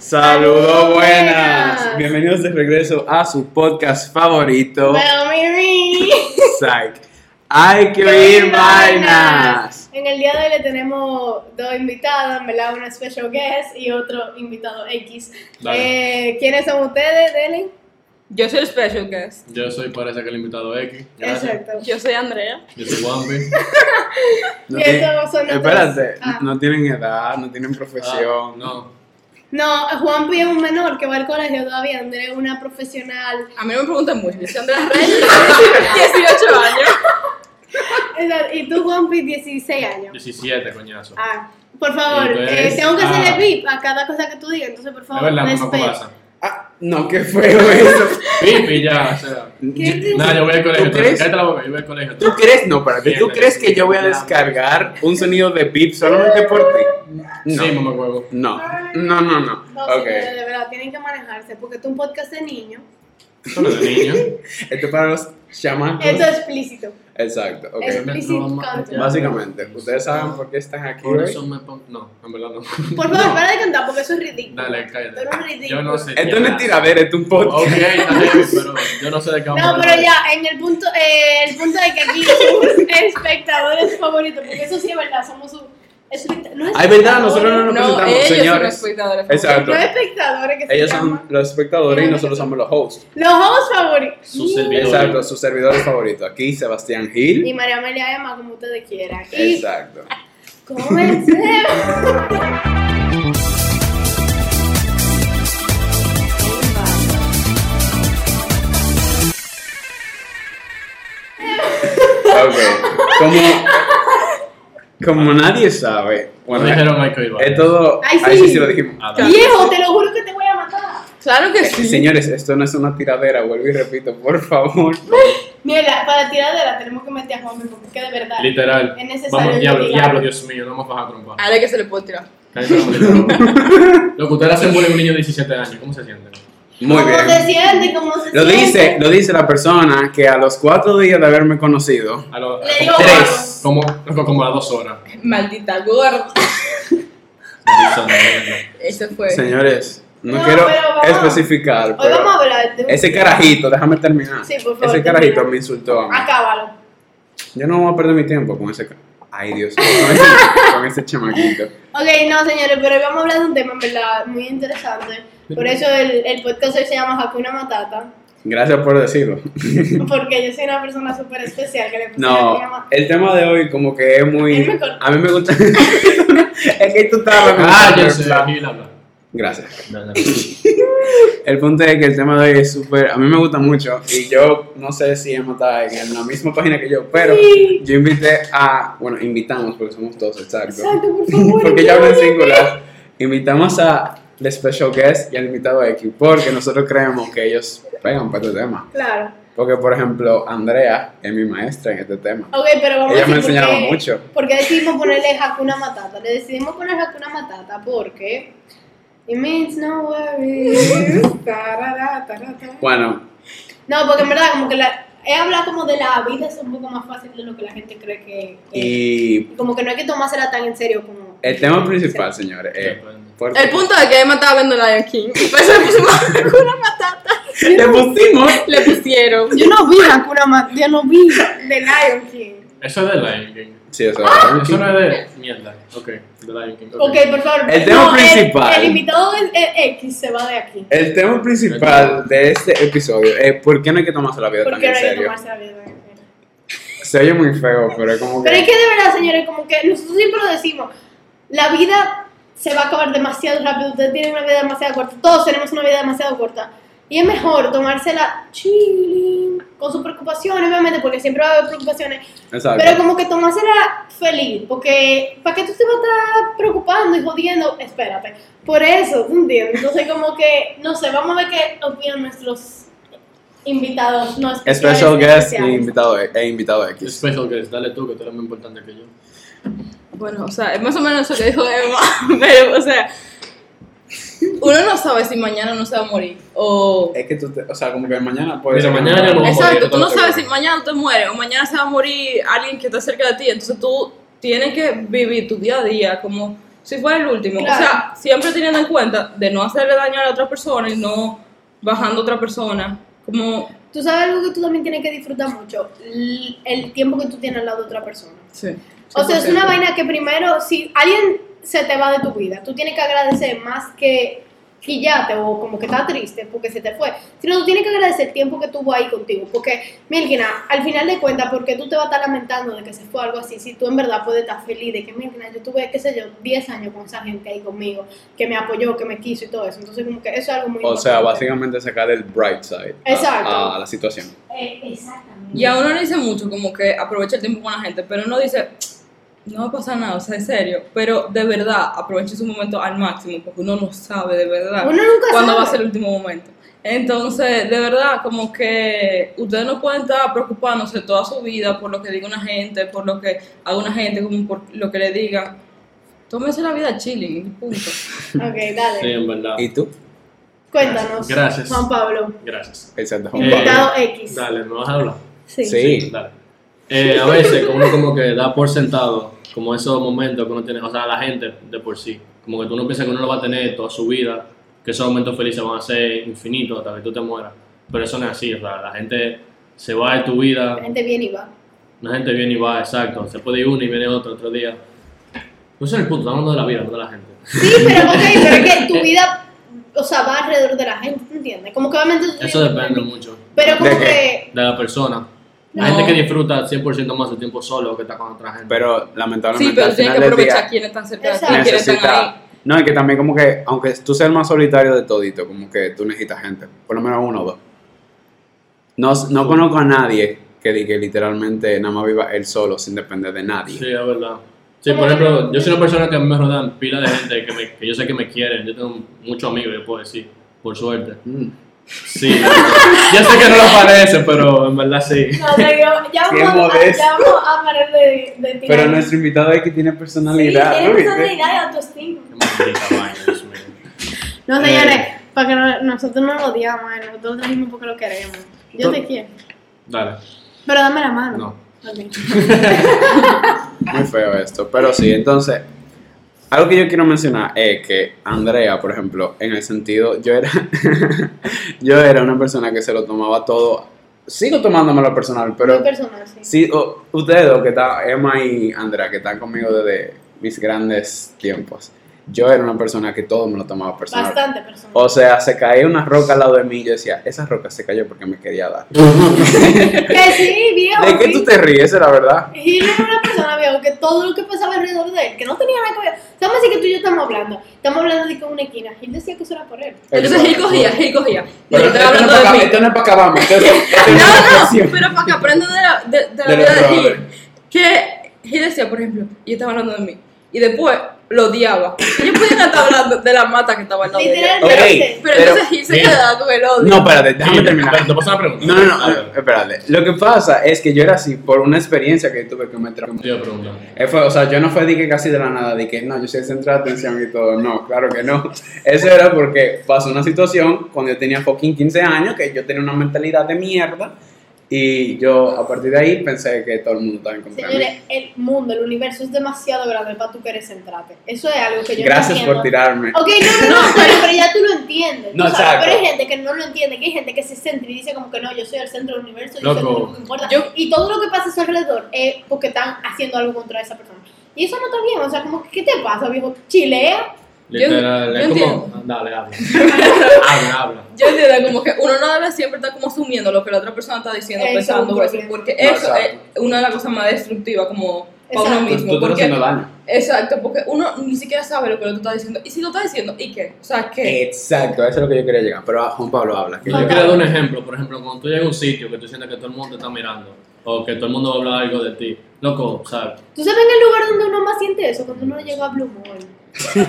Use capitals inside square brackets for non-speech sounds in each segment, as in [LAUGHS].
Saludos buenas. Bienvenidos de regreso a su podcast favorito. Psych. Hay que oír vainas. En el día de hoy le tenemos dos invitados, en verdad, una special guest y otro invitado X. Eh, ¿Quiénes son ustedes, Delen? Yo soy el special guest. Yo soy, parece que el invitado X. Gracias. Exacto. Yo soy Andrea. Yo soy Wampi. [LAUGHS] No Y son nuestros- espérate, Ah. no tienen edad, no tienen profesión. Ah, no. No, Juanpi es un menor que va al colegio todavía, Andrea es una profesional. A mí no me preguntan mucho. Yo soy Andrea Reyes, [LAUGHS] 18 años. Y tú, Juanpi, 16 años. 17, coñazo. Ah, por favor, tú eh, tengo que hacerle ah. beep a cada cosa que tú digas, entonces por favor, verdad, mamá, ¿cómo respeta. No, qué feo eso. Pipi, ya, o sea. ¿Qué te- Nada, yo voy al colegio. ¿Tú crees? Cállate la boca, yo voy al colegio. ¿Tú crees? No, para ti. ¿Tú crees que yo voy a descargar un sonido de beep solamente por ti? No. Sí, mamá huevo. No, no, no, no. No, de verdad, tienen que manejarse, porque esto es un podcast de niños. Esto no es de niño. [LAUGHS] Esto es para los chamacos. Esto es explícito. Exacto, ok. Es- Explicit content. Básicamente, ¿ustedes saben por qué están aquí Por eso me pongo. No, en verdad no. Por favor, para de cantar, porque eso es ridículo. Dale, cállate. eres un ridículo. Yo no sé. Esto no es tiradera, esto es un podcast. Ok, está heavy, pero yo no sé de qué vamos a No, hablar. pero ya, en el punto, eh, el punto de que aquí somos [LAUGHS] espectadores favoritos, porque eso sí es verdad, somos sus No Ay, verdad, nosotros no nos No, presentamos, ellos son los señores. espectadores. Exacto. No espectadores que se Ellos son llaman. los espectadores y nosotros somos los hosts. Los hosts favoritos. Sus servidores. Exacto, sus servidores favoritos. Aquí Sebastián Y Gil. María Amelia Emma, como ustedes quieran. Y Exacto. comencemos. [LAUGHS] [LAUGHS] Ok. Como, como nadie sabe, Bueno, dijeron Michael Ibarra. es todo. Ay, Ahí sí. sí sí lo dijimos. Ah. Viejo, te lo juro que te voy a matar. Claro que sí. Señores, esto no es una tiradera, vuelvo y repito, por favor. [LAUGHS] Mira, para tiradera tenemos que meter a Juan porque es que de verdad. Literal. Es necesario Vamos, diablo, diablo, Dios mío, no vamos a bajar trompa. A ver que se le puede tirar. Lo que [LAUGHS] ustedes hacen bullying a un niño de 17 años, ¿cómo se sienten? Muy ¿Cómo se bien. siente? ¿Cómo se Lo siente? dice, lo dice la persona que a los cuatro días de haberme conocido, A los Le digo Tres. Como, como a las dos horas. Maldita gorda. [LAUGHS] Eso fue. señores, no, No, quiero pero especificar, Hoy vamos a hablar de un- ese carajito, déjame terminar. Sí, por favor, ese termina. carajito me insultó a mí. Acábalo. Yo no voy a perder mi tiempo con ese. Ay, Dios [LAUGHS] con ese, con ese chamaquito. Ok, no, señores, pero hoy vamos a hablar de un tema, en verdad, muy interesante. Por eso el, el podcast hoy se llama Hakuna Matata. Gracias por decirlo. [LAUGHS] Porque yo soy una persona súper especial que le puse No, el tema de hoy como que es muy... A mí me gusta... [LAUGHS] es que tú estás hablando... Ah, yo habla. Gracias. No, no. [LAUGHS] El punto es que el tema de hoy es súper... A mí me gusta mucho y yo no sé si Emma está en la misma página que yo, pero Sí. yo invité a... Bueno, invitamos porque somos dos, exacto. Exacto, por favor. porque ya hablo en singular. Invitamos a the special guest y al invitado X porque nosotros creemos que ellos pegan para este tema. Claro. Porque, por ejemplo, Andrea es mi maestra en este tema. Ok, pero vamos Ella a me decir por enseñaba qué- mucho. ¿Por qué decidimos ponerle Hakuna Matata? Le decidimos poner Hakuna Matata porque... It means no worries. [LAUGHS] Bueno, No, porque en verdad, como que la, he hablado como de la vida es un poco más fácil de lo que la gente cree que y Y como que no hay que tomársela tan en serio como. El tema principal, señores, es... por- El punto es que Emma estaba viendo Lion King. Y por eso le pusimos una matata. Le pusimos... Le pusieron. Yo no vi Hakuna Matata, yo no vi The Lion King. Eso es de Lion King. Sí, eso Eso no es de mierda. Ok, de Lion King. Ok, por favor. El tema No, principal. El, invitado es- es X se va de aquí. El tema principal de este episodio es por qué no hay que tomarse la vida tan en no hay que serio. tomarse la vida tan en serio. Se oye muy feo, pero es como Pero es que... que de verdad, señores, como que nosotros siempre lo decimos, la vida se va a acabar demasiado rápido, ustedes tienen una vida demasiado corta, todos tenemos una vida demasiado corta. Y es mejor tomársela chilling, con sus preocupaciones, obviamente, porque siempre va a haber preocupaciones, Exacto. pero como que tomársela feliz, porque ¿para qué tú te vas a estar preocupando y jodiendo? Espérate. Por eso, ¿tú entiendes? Entonces, como que, no sé, vamos a ver qué opinan nuestros invitados, no especiales, Special guest e invitado, e invitado X. Special guest, dale tú, que tú eres más importante que yo. Bueno, o sea, es más o menos eso que dijo Emma. [LAUGHS] Pero, o sea, uno no sabe si mañana no se va a morir. O. Es que tú, te- o sea, como que mañana puede Mira, ser mañana no- yo no- Exacto, tú no sabes si mañana te mueres o mañana se va a morir alguien que está cerca de ti. Entonces tú tienes que vivir tu día a día como si fuera el último. Claro. O sea, siempre teniendo en cuenta de no hacerle daño a la otra persona y no bajando a otra persona. Como, Tú sabes algo que tú también tienes que disfrutar mucho, el tiempo que tú tienes al lado de otra persona. sí. O sea, es 100%. una vaina que primero, si alguien se te va de tu vida, tú tienes que agradecer más que quillate o como que está triste porque se te fue, sino tú tienes que agradecer el tiempo que tuvo ahí contigo. Porque, Milkina, al final de cuentas, porque tú te vas a estar lamentando de que se fue algo así, si tú en verdad puedes estar feliz de que, Milkina, yo tuve, qué sé yo, 10 años con esa gente ahí conmigo, que me apoyó, que me quiso y todo eso. Entonces, como que eso es algo muy O sea, básicamente sacar el bright side a- Exacto. a, la situación. Eh, exactamente. Y a uno le dice mucho como que aprovecha el tiempo con la gente, pero uno dice, no va a pasar nada, o sea, en serio. Pero de verdad, aproveche su momento al máximo, porque uno no sabe de verdad Uno nunca cuándo va a ser el último momento. Entonces, de verdad, como que ustedes no pueden estar preocupándose toda su vida por lo que diga una gente, por lo que haga una gente, como por lo que le diga. Tómense la vida chilling, punto. [LAUGHS] Ok, dale. Sí, en verdad. ¿Y tú? Cuéntanos. Gracias. Juan Pablo. Gracias. Exacto. Eh, Invitado X. Dale, ¿me vas a hablar? Sí. Sí. Dale. Eh, a veces uno como que da por sentado como esos momentos que uno tiene, o sea, la gente de por sí, como que tú no piensas que uno lo va a tener toda su vida, que esos momentos felices van a ser infinitos hasta que tú te mueras, pero eso no es así, o sea, la gente se va de tu vida, La gente viene y va. la gente viene y va, exacto, se puede ir uno y viene otro otro día. Ese es el punto, estamos hablando de la vida, no de la gente. Sí, pero ok, pero es que tu [LAUGHS] vida, o sea, va alrededor de la gente, ¿tú entiendes? Como que obviamente Eso depende mucho Pero como ¿De que, de la persona. No. Hay gente que disfruta 100% más su tiempo solo que está con otra gente. Pero Sí, lamentablemente pero al final que del aprovechar día quiénes están cerca de ti, quiénes están ahí. No, y que también como que, aunque tú seas el más solitario de todito, como que tú necesitas gente, por lo menos uno o dos. No, no conozco a nadie que diga que literalmente nada más viva él solo sin depender de nadie. Sí, es verdad. Sí, por ejemplo, yo soy una persona que a mí me rodean pila de gente que, me- que yo sé que me quieren. Yo tengo muchos amigos, yo puedo decir, por suerte. Mm. Sí, yo sé que no lo parece, pero en verdad sí. no, te digo, ya Qué vamos, a, ya vamos a parar de, de tirar. Pero nuestro invitado es que tiene sí, personalidad, tiene ¿no viste? personalidad y autoestima. No, Eh. señores, para que no- nosotros no lo odiamos, eh, nosotros lo dijimos porque lo queremos. Yo te quiero. Dale, Pero dame la mano. no. Ok. [LAUGHS] Muy feo esto. Pero sí, entonces, algo que yo quiero mencionar es que Andrea, por ejemplo, en el sentido, yo era, [LAUGHS] yo era una persona que se lo tomaba todo, sigo tomándomelo personal, pero personal, sí. sí, ustedes dos, que están, Emma y Andrea, que están conmigo desde mis grandes tiempos, yo era una persona que todo me lo tomaba personal. Bastante personal. O sea, se caía una roca al lado de mí y yo decía, esa roca se cayó porque me quería dar. [LAUGHS] que sí, viejo. ¿De qué tú te ríes, la verdad? Y él era una persona, viejo, que todo lo que pasaba alrededor de él, que no tenía nada que ver. Vamos a decir que tú y yo estamos hablando. Estamos hablando de que una esquina. Y él decía que eso era por él. Entonces él cogía, él cogía. Pero yo estaba esto no hablando [LAUGHS] es de para esto no es para acabar, esto es- esto No, no, pero para que aprendan de la, de, de la De vida de. Gil. Que Gil decía, por ejemplo, y estaba hablando de mí. Y después lo odiaba. Ellos podían estar hablando de la mata que estaba al lado de ella. Literalmente. Ok. Pero, Pero- entonces Gil se quedaba con el odio. No, espérate, déjame Sí, terminar. pero Te paso una pregunta. No, no, no, espérate. Lo que pasa es que yo era así por una experiencia que tuve que meter. te iba a preguntar. Eh, fue- o sea, yo no fue de que casi de la nada, de que no, yo soy el centro de atención y todo. No, claro que no. Eso era porque pasó una situación cuando yo tenía fucking 15 años, que yo tenía una mentalidad de mierda. Y yo a partir de ahí pensé que todo el mundo estaba en contra mí. Señores, el mundo, el universo es demasiado grande para tú querer centrarte. Eso es algo que yo Gracias no por tirarme. Ok, no, no, [LAUGHS] no, pero, pero ya tú lo entiendes. No, sabes, exacto. Pero hay gente que no lo entiende, que hay gente que se centra y dice como que no, yo soy el centro del universo, yo soy Loco. único que importa. Yo- y todo lo que pasa a su alrededor es porque están haciendo algo contra esa persona. Y eso no está bien, o sea, como, ¿qué te pasa, viejo? Chilea. Literal, yo es como. entiendo. Dale, habla. [LAUGHS] habla, habla. Yo entiendo como que uno no debe siempre estar como asumiendo lo que la otra persona está diciendo, Eso pensando eso, porque No, eso es una de las cosas más destructivas como para uno Exacto. Tú, tú mismo. Porque, daño. exacto, porque uno ni siquiera sabe lo que tú estás diciendo. Y si lo estás diciendo, ¿y qué? O sea, ¿qué? Exacto, eso es lo que yo quería llegar. Pero ah, Juan Pablo habla. que Yo yo- quería dar un ejemplo, por ejemplo, cuando tú llegas a un sitio que tú sientes que todo el mundo te está mirando, o que todo el mundo va a hablar algo de ti, loco, ¿sabes? ¿Tú sabes en el lugar donde uno más siente eso? Cuando uno llega a Blue Mall. [LAUGHS]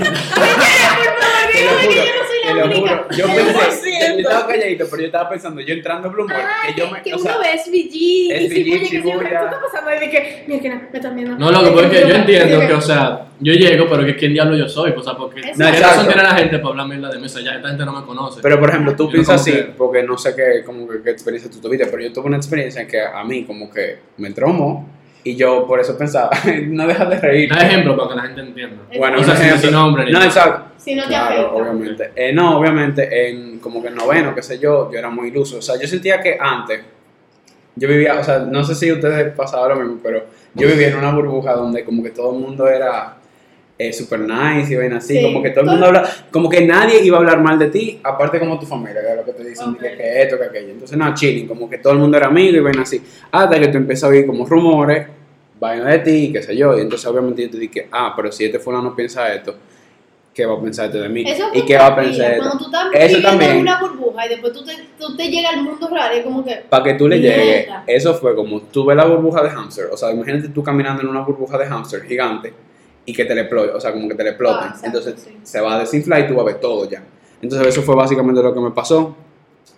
Te lo juro, que yo no soy la única. Yo pensé, 100%. yo estaba calladito, pero yo estaba pensando, yo entrando a Blue Mall, Ah, que yo me, que o uno sea, ve SVG y SVG, Shibuya, que siempre Shibuya. tú estás pasando y de que, mira que no, me están viendo. No, loco, Es que porque yo me- entiendo de que, o sea, yo llego, pero que quién diablo yo soy, pues, o sea, porque Exacto. ¿qué No, razón tiene la gente para hablar mierda de mesa? Ya esta gente no me conoce. Pero por ejemplo, tú piensas así, que- porque no sé qué, como que, qué experiencia tú tuviste, pero yo tuve una experiencia en que a mí como que me traumó Y yo por eso pensaba, [LAUGHS] no dejas de reír. Da ejemplo para que la gente entienda. Bueno, o sea, sin, sin nombre ni No, exacto. Si no te Claro, afecta. obviamente. Eh, no, obviamente, en como que en noveno, qué sé yo, yo era muy iluso. O sea, yo sentía que antes, yo vivía, o sea, no sé si ustedes pasaban lo mismo, pero yo vivía en una burbuja donde como que todo el mundo era eh, super nice y ven así, Sí. como que todo el mundo habla, como que nadie iba a hablar mal de ti, aparte como tu familia, que es lo que te dicen, que, que esto, que aquello. Entonces, no, chilling, como que todo el mundo era amigo y ven así. Hasta que tú empiezas a oír como rumores, vaina de ti, qué sé yo, y entonces obviamente yo te dije, ah, pero si este fulano piensa esto, ¿qué va a pensar de mí? Eso ¿Y qué va a pensar? Cuando tú estás Eso también. en una burbuja y después tú te, tú te llegas al mundo real es como que... Para que tú le llegues, eso fue como tú ves la burbuja de hamster, o sea, imagínate tú caminando en una burbuja de hamster gigante y que te le explote, o sea, como que te le exploten. Ah, Entonces sí. se va a desinflar y tú vas a ver todo ya. Entonces eso fue básicamente lo que me pasó.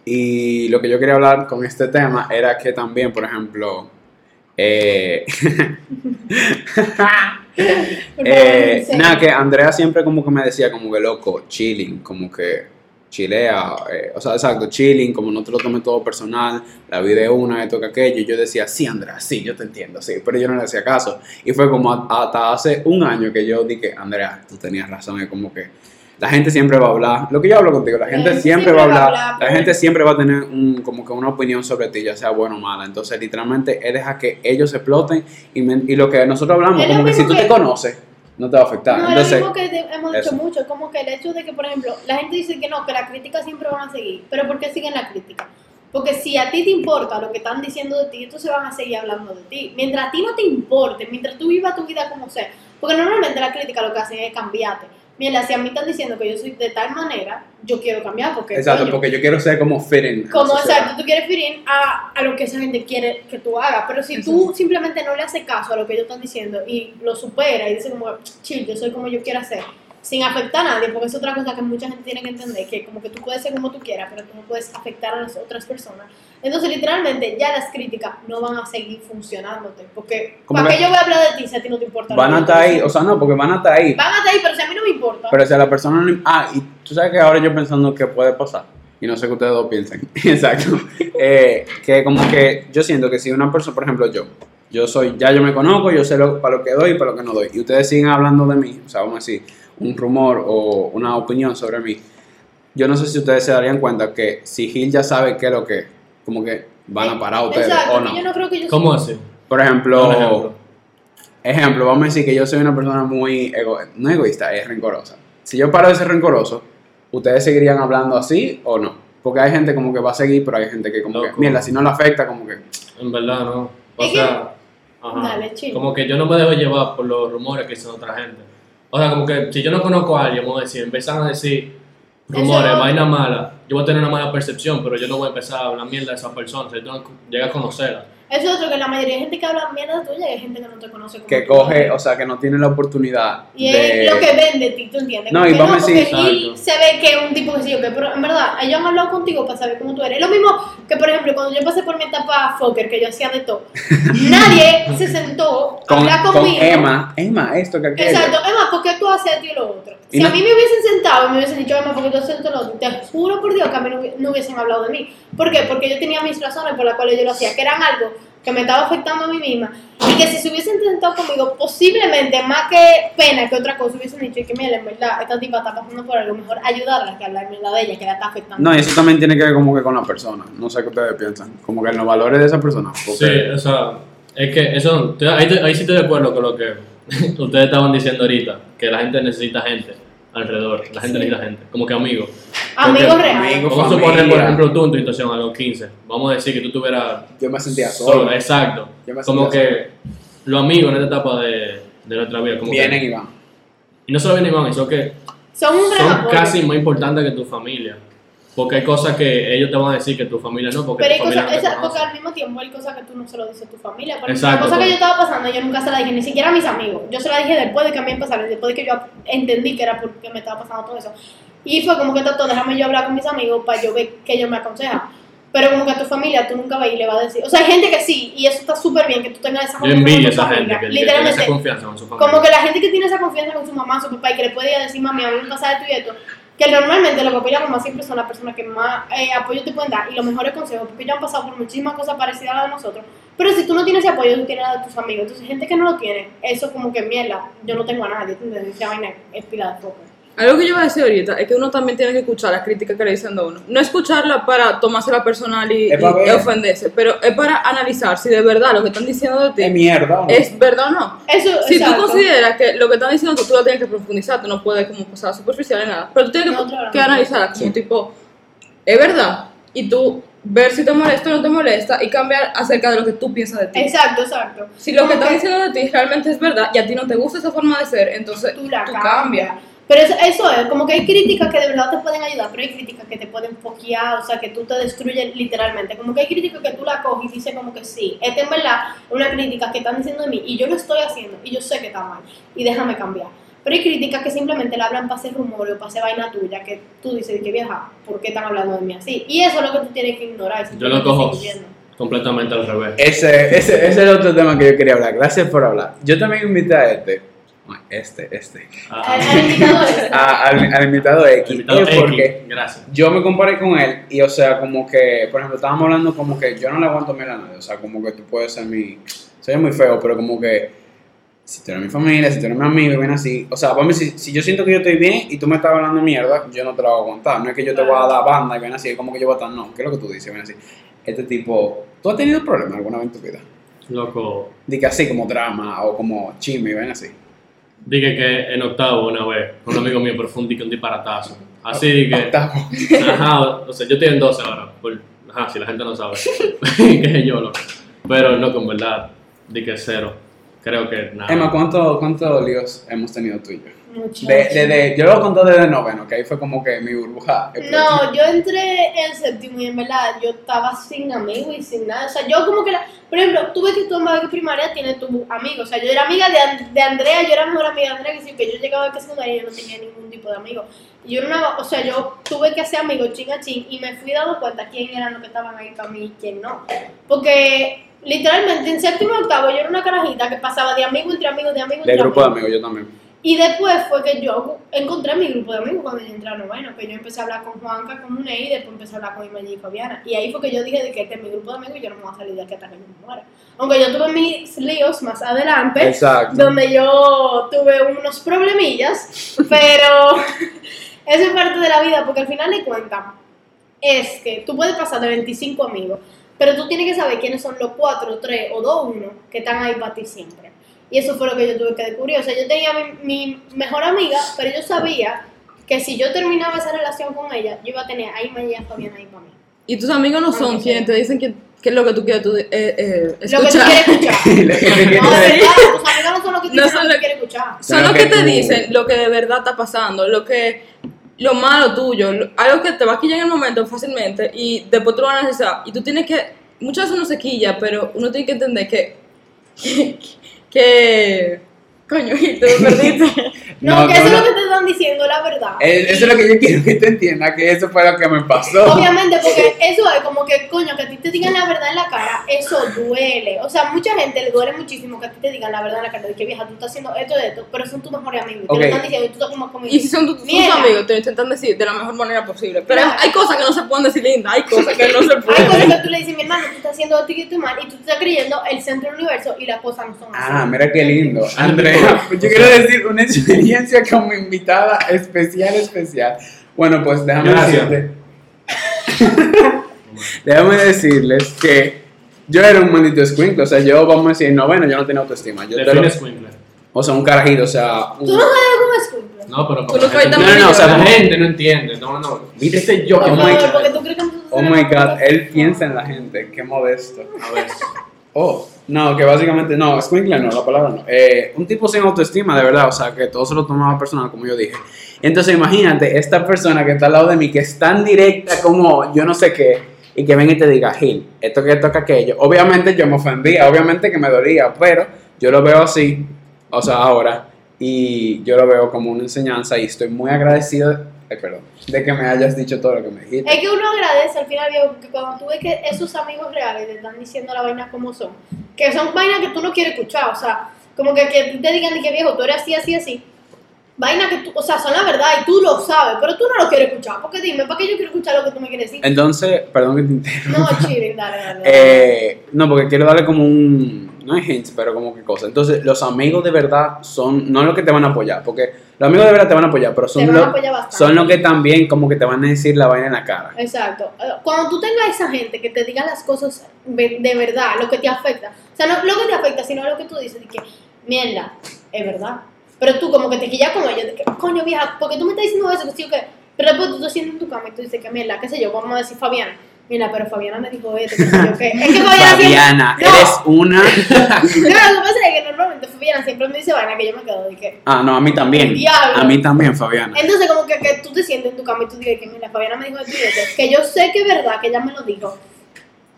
Y lo que yo quería hablar con este tema era que también, por ejemplo, eh, [LAUGHS] eh, nada, que Andrea siempre como que me decía como que loco, chilling, como que chilea, eh, o sea, exacto, chilling, como no te lo tomes todo personal, la vida es una, esto que aquello, y yo decía, sí, Andrea, sí, yo te entiendo, sí, pero yo no le hacía caso. Y fue como hasta hace un año que yo dije, Andrea, tú tenías razón, es como que la gente siempre va a hablar, lo que yo hablo contigo, la gente gente siempre, siempre va a va a hablar, la pero- gente siempre va a tener un, como que una opinión sobre ti, ya sea buena o mala, entonces literalmente es dejar que ellos exploten y, men- y lo que nosotros hablamos, como que si tú te conoces, no te va a afectar. No, entonces, es lo mismo que hemos dicho eso. mucho, es como que el hecho de que, por ejemplo, la gente dice que no, que la crítica siempre van a seguir, pero ¿por qué siguen la crítica? Porque si a ti te importa lo que están diciendo de ti, entonces van a seguir hablando de ti. Mientras a ti no te importe, mientras tú vivas tu vida como sea, porque normalmente la crítica lo que hacen es cambiarte. Mira, si a mí están diciendo que yo soy de tal manera, yo quiero cambiar porque exacto, coño, porque yo quiero ser como la como exacto, tú quieres fit in a, a lo que esa gente quiere que tú hagas, pero si tú simplemente no le haces caso a lo que ellos están diciendo y lo supera y dices como, chill, yo soy como yo quiero hacer, sin afectar a nadie, porque es otra cosa que mucha gente tiene que entender, que como que tú puedes ser como tú quieras, pero tú no puedes afectar a las otras personas. Entonces, literalmente, ya las críticas no van a seguir funcionándote, porque ¿para que- qué yo voy a hablar de ti si a ti no te importa? Van a estar ahí, o sea, no, porque van a estar ahí. Van a estar ahí, pero si a mí no me importa. Pero si a la persona no Ah, y tú sabes que ahora yo pensando que puede pasar, y no sé que ustedes dos piensen, [LAUGHS] exacto, eh, que como que yo siento que si una persona, por ejemplo yo, yo soy, ya yo me conozco, yo sé lo, para lo que doy y para lo que no doy, y ustedes siguen hablando de mí, o sea, vamos a decir, un rumor o una opinión sobre mí, yo no sé si ustedes se darían cuenta que si Gil ya sabe qué es lo que, como que van a parar ustedes Exacto, o no. yo no creo que yo ¿Cómo así? Por ejemplo, ejemplo. Ejemplo, vamos a decir que yo soy una persona muy ego- no egoísta, es rencorosa. Si yo paro de ser rencoroso, ¿ustedes seguirían hablando así o no? Porque hay gente como que va a seguir, pero hay gente que como que, mierda, si no le afecta, como que... En verdad, no. O sea, ajá. Dale, como que yo no me dejo llevar por los rumores que dicen otra gente. O sea, como que si yo no conozco a alguien, vamos a decir, empiezan a decir rumores, Eso- vaina mala, yo voy a tener una mala percepción, pero yo no voy a empezar a hablar mierda de esa persona. Si tú llegas a conocerla. Eso es otro que la mayoría de gente que habla mierda tuya es gente que no te conoce. como Que coge, o sea, que no tiene la oportunidad Y de... es lo que ven de ti, ¿tú entiendes? No, y que vamos a decir- se ve que es un tipo que sí, ok, pero en verdad, ellos han hablado contigo para saber cómo tú eres. Es lo mismo que, por ejemplo, cuando yo pasé por mi etapa Fokker, que yo hacía de todo, [LAUGHS] nadie se sentó a Con, hablar con conmigo. Emma, Emma, esto que aquello. Exacto, Emma, ¿por qué tú haces esto y lo otro? Si no- a mí me hubiesen sentado y me hubiesen dicho, Emma, ¿por qué tú haces esto y lo otro? Te juro por Dios que a mí no hubiesen hablado de mí. ¿Por qué? Porque yo tenía mis razones por las cuales yo lo hacía, que eran algo que me estaba afectando a mí misma y que si se hubiesen sentado conmigo, posiblemente más que pena que otra cosa, hubiesen dicho y que mira, en verdad, esta tipa está pasando por algo, mejor ayudarla que hablar mierda de ella, que la está afectando. No, y eso también tiene que ver como que con la persona. No sé qué ustedes piensan. Como que en los valores de esa persona. Porque- Sí, o sea, es que eso, ahí, te- ahí sí estoy de acuerdo con lo que [LAUGHS] ustedes estaban diciendo ahorita, que la gente necesita gente alrededor, la gente Sí. necesita gente, como que amigos. Amigos reales. Amigos. Vamos a suponer, por ejemplo, tú en tu situación a los 15, vamos a decir que tú tuvieras Yo me sentía solo, solo. exacto, Yo me como sentía que los amigos en esta etapa de, de nuestra vida, como Vienen que, y van. y no solo vienen y van, sino que Son un son casi más importantes que tu familia. Porque hay cosas que ellos te van a decir que tu familia no, porque Pero hay tu familia cosas, no esa- porque al mismo tiempo hay cosas que tú no se lo dices a tu familia. Por ejemplo, la cosa que yo estaba pasando, yo nunca se la dije ni siquiera a mis amigos. Yo se la dije después de que a mí me pasaron, después de que yo entendí que era porque me estaba pasando todo eso. Y fue como que todo, déjame yo hablar con mis amigos para yo ver que ellos me aconsejan. Pero como que a tu familia tú nunca vas y le vas a decir. O sea, hay gente que sí, y eso está súper bien, que tú tengas esa Yo confianza envidio con tu esa gente familia. que, que tiene Literalmente. esa confianza con su familia. Como que la gente que tiene esa confianza con su mamá, su papá, y que le puede ir a decir, mami, a mí me pasa esto y esto, que normalmente lo que apoyamos más siempre son las personas que más eh, apoyo te pueden dar y los mejores consejos, porque ellos han pasado por muchísimas cosas parecidas a las de nosotros. Pero si tú no tienes ese apoyo, tú tienes a tus amigos. Entonces, gente que no lo tiene, eso como que mierda, yo no tengo a nadie, ¿entiendes? Esa vaina es pila de. Algo que yo voy a decir ahorita es que uno también tiene que escuchar las críticas que le dicen a uno. No escucharla para tomársela personal y, y- ofenderse, pero es para analizar si de verdad lo que están diciendo de ti Es mierda. es verdad o no. Eso, Si exacto. tú consideras que lo que están diciendo tú, tú lo tienes que profundizar, tú no puedes como pasar superficial en nada, pero tú tienes que, claro, que no. analizarla como Sí. tipo, es verdad, y tú ver si te molesta o no te molesta y cambiar acerca de lo que tú piensas de ti. Exacto, exacto. Si lo que están diciendo de ti realmente es verdad y a ti no te gusta esa forma de ser, entonces tú la tú cambias. cambias. Pero eso, eso es, como que hay críticas que de verdad te pueden ayudar, pero hay críticas que te pueden poquear, o sea, que tú te destruyen literalmente. Como que hay críticas que tú la coges y dices como que sí, esta en verdad es una crítica que están diciendo de mí y yo lo estoy haciendo y yo sé que está mal y déjame cambiar. Pero hay críticas que simplemente la hablan para hacer rumores o para hacer vaina tuya, que tú dices que vieja, ¿por qué están hablando de mí así? Y eso es lo que tú tienes que ignorar. Yo lo cojo completamente al revés. Ese, ese, ese es el otro tema que yo quería hablar. Gracias por hablar. Yo también invité a este. Este, este. Ah, Al, al invitado este. a- [LAUGHS] al, al invitado X. invitado porque gracias. yo me comparé con él y, o sea, como que, por ejemplo, estábamos hablando como que yo no le aguanto miel a nadie. O sea, como que tú puedes ser mi. Soy muy feo, pero como que. Si tú eres mi familia, si tú eres mi amigo y ven así. O sea, vamos, si, si yo siento que yo estoy bien y tú me estás hablando mierda, yo no te la voy a aguantar. No es que yo te voy a dar banda y ven así, es como que yo voy a estar. No, ¿qué es lo que tú dices? Ven así. Este tipo. ¿Tú has tenido problemas alguna vez en tu vida? Loco, De que así como drama o como chisme y ven así. Dije que en octavo una vez, un amigo mío, pero fue un, disparatazo. Así que, Octavo. ajá, o sea, yo estoy en 12 ahora, por, ajá, si la gente no sabe, [LAUGHS] que yo, loco. Pero no, con verdad, di que cero. Creo que nada. Emma, ¿cuántos cuánto líos hemos tenido tú y yo? De, de, de- yo lo conté desde noveno, que ahí fue como que mi burbuja. explotó. No, yo entré en séptimo y en verdad yo estaba sin amigos y sin nada. O sea, yo como que, la, por ejemplo, tuve que tú en Babeque primaria tienes tu amigo. O sea, yo era amiga de, de Andrea, yo era mejor amiga de Andrea que sí, que yo llegaba a que secundaria y yo no tenía ningún tipo de amigo. Y yo era una, o sea, yo tuve que hacer amigos chin a chin y me fui dando cuenta quién eran los que estaban ahí para mí y quién no. Porque literalmente en séptimo y octavo yo era una carajita que pasaba de amigo entre amigos, de amigo De entre grupo de amigos. amigos, yo también. Y después fue que yo encontré mi grupo de amigos cuando yo entré a noveno, que yo empecé a hablar con Juanca, con Munei, y después empecé a hablar con Imaña y Fabiana. Y ahí fue que yo dije de que este es mi grupo de amigos y yo no me voy a salir de aquí hasta que yo me muera. Aunque yo tuve mis líos más adelante, Exacto. donde yo tuve unos problemillas, [LAUGHS] pero [LAUGHS] eso es parte de la vida, porque al final de cuentas es que tú puedes pasar de 25 amigos, pero tú tienes que saber quiénes son los 4, 3 o 2, 1 que están ahí para ti siempre. Y eso fue lo que yo tuve que descubrir. O sea, yo tenía mi, mi mejor amiga, pero yo sabía que si yo terminaba esa relación con ella, yo iba a tener ahí María y Fabiana ahí para mí. Y tus amigos no son Ah, sí. quienes te dicen que, que es lo que tú quieres tú, eh, eh, Lo que tú escuchar. quieres escuchar. [LAUGHS] No, de verdad, tus amigos no son los que te No dicen son lo que quieres escuchar. Son los que te dicen lo que de verdad está pasando, lo que lo malo tuyo, lo- algo que te va a quillar en el momento fácilmente y después tú lo vas a necesitar. Y tú tienes que, muchas veces uno se quilla, pero uno tiene que entender que, [LAUGHS] que, que coño, y te [LAUGHS] perdiste. No, No, que no, eso es no. lo que te están diciendo, la verdad. Eso es lo que yo quiero que te entienda, que eso fue lo que me pasó. Obviamente, porque eso es como que, coño, que a ti te digan la verdad en la cara, eso duele. O sea, mucha gente le duele muchísimo que a ti te digan la verdad en la cara, de que vieja, tú estás haciendo esto de esto, pero son tus mejores amigos. Ok. Te lo están diciendo y tú estás como conmigo. Y si son tu- tus amigos, te lo intentan decir de la mejor manera posible. Pero Claro. hay cosas que no se pueden decir linda, hay cosas que no se [LAUGHS] Hay pueden. cosas que tú le dices, mi hermano, tú estás haciendo esto y esto mal, y tú te estás creyendo el centro del universo y las cosas no son así. Ah, mira qué lindo. [LAUGHS] Yo quiero decir una experiencia como invitada especial, especial. Bueno, pues déjame Gracias. decirte. [LAUGHS] déjame decirles que yo era un maldito escuincle. O sea, yo, vamos a decir, noveno, yo no tenía autoestima. Yo te lo- Squinkler. o sea, un carajito, o sea. un- Tú no sabes cómo es culpa. No, pero Tú no No, no, o sea, la como- gente no entiende. No, no. ¿Viste? Viste yo. Oh my God. Oh my god, él piensa en la gente, qué modesto. A ver. Oh, no, que básicamente, no, squinkle no, la palabra no. Eh, un tipo sin autoestima, de verdad, o sea, que todo se lo tomaba personal, como yo dije. Entonces, imagínate, esta persona que está al lado de mí, que es tan directa como yo no sé qué, y que venga y te diga, Gil, esto que toca aquello. Obviamente yo me ofendía, obviamente que me dolía, pero yo lo veo así, o sea, ahora, y yo lo veo como una enseñanza y estoy muy agradecido, ay, perdón, de que me hayas dicho todo lo que me dijiste. Es que uno agradece al final, Diego, que cuando tú ves que esos amigos reales te están diciendo la vaina como son, que son vainas que tú no quieres escuchar, o sea, como que, que te digan que viejo, tú eres así, así, así, vainas que tú, o sea, son la verdad y tú lo sabes, pero tú no lo quieres escuchar. Porque dime, ¿para qué yo quiero escuchar lo que tú me quieres decir? Entonces, perdón que te interrumpa. No, chilling, dale, dale. dale. [LAUGHS] Eh, no, porque quiero darle como un. No es hints, pero como que cosa. Entonces, los amigos de verdad son. No los que te van a apoyar, porque los amigos de verdad te van a apoyar, pero son, los, apoyar son los que también como que te van a decir la vaina en la cara. Exacto. Eh, Cuando tú tengas esa gente que te diga las cosas de verdad, lo que te afecta. O sea, no lo que te afecta, sino lo que tú dices, de que, mierda, es verdad. Pero tú como que te quillas con ellos, de que, coño, vieja, porque tú me estás diciendo eso, que sí o que... Pero después tú te sientes en tu cama y tú dices que, mierda, qué sé yo, vamos a decir Fabiana. Mira, pero Fabiana me dijo esto, que yo qué. Es que Fabiana siempre... Fabiana, No. eres una. [LAUGHS] No, lo que pasa es que normalmente Fabiana siempre me dice vaina que yo me quedo de que... Ah, no, a mí también. Diablo. A mí también, Fabiana. Entonces, como que, que tú te sientes en tu cama y tú dices que, mira, Fabiana me dijo esto y esto, que yo sé que es verdad, que ella me lo dijo,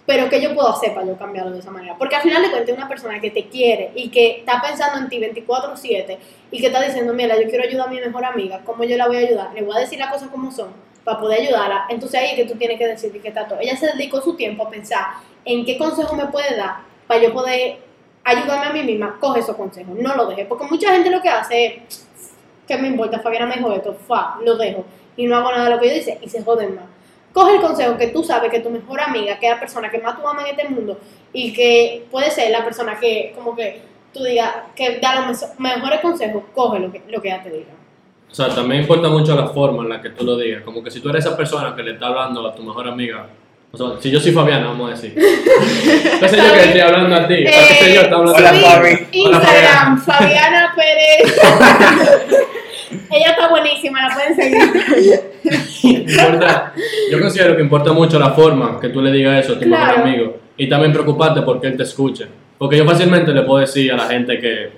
pero ¿qué yo puedo hacer para yo cambiarlo de esa manera? Porque al final de cuentas una persona que te quiere y que está pensando en ti 24/7 y que está diciendo, mira, yo quiero ayudar a mi mejor amiga, ¿cómo yo la voy a ayudar? Le voy a decir las cosas como son para poder ayudarla. Entonces ahí es que tú tienes que decir que está todo. Ella se dedicó su tiempo a pensar en qué consejo me puede dar para yo poder ayudarme a mí misma. Coge esos consejos, no lo dejes. Porque mucha gente lo que hace es, ¿qué me importa? Fabiana me dijo esto, fa, lo dejo. Y no hago nada de lo que yo dice y se joden más. Coge el consejo que tú sabes que tu mejor amiga, que es la persona que más tú amas en este mundo y que puede ser la persona que, como que tú digas, que da los mejores consejos, coge lo que, lo que ella te diga. O sea, también importa mucho la forma en la que tú lo digas. Como que si tú eres esa persona que le está hablando a tu mejor amiga. O sea, si yo soy Fabiana, vamos a decir. [LAUGHS] ¿Qué sé yo que estoy hablando a ti? ¿O ¿Qué sé yo? Está hablando Hola, a ti. subí Fabi. Hola, Instagram, [LAUGHS] Fabiana Pérez. [LAUGHS] ella está buenísima, la pueden seguir. Importa- yo considero que importa mucho la forma que tú le digas eso a tu Claro. mejor amigo. Y también preocuparte porque él te escuche. Porque yo fácilmente le puedo decir a la gente que,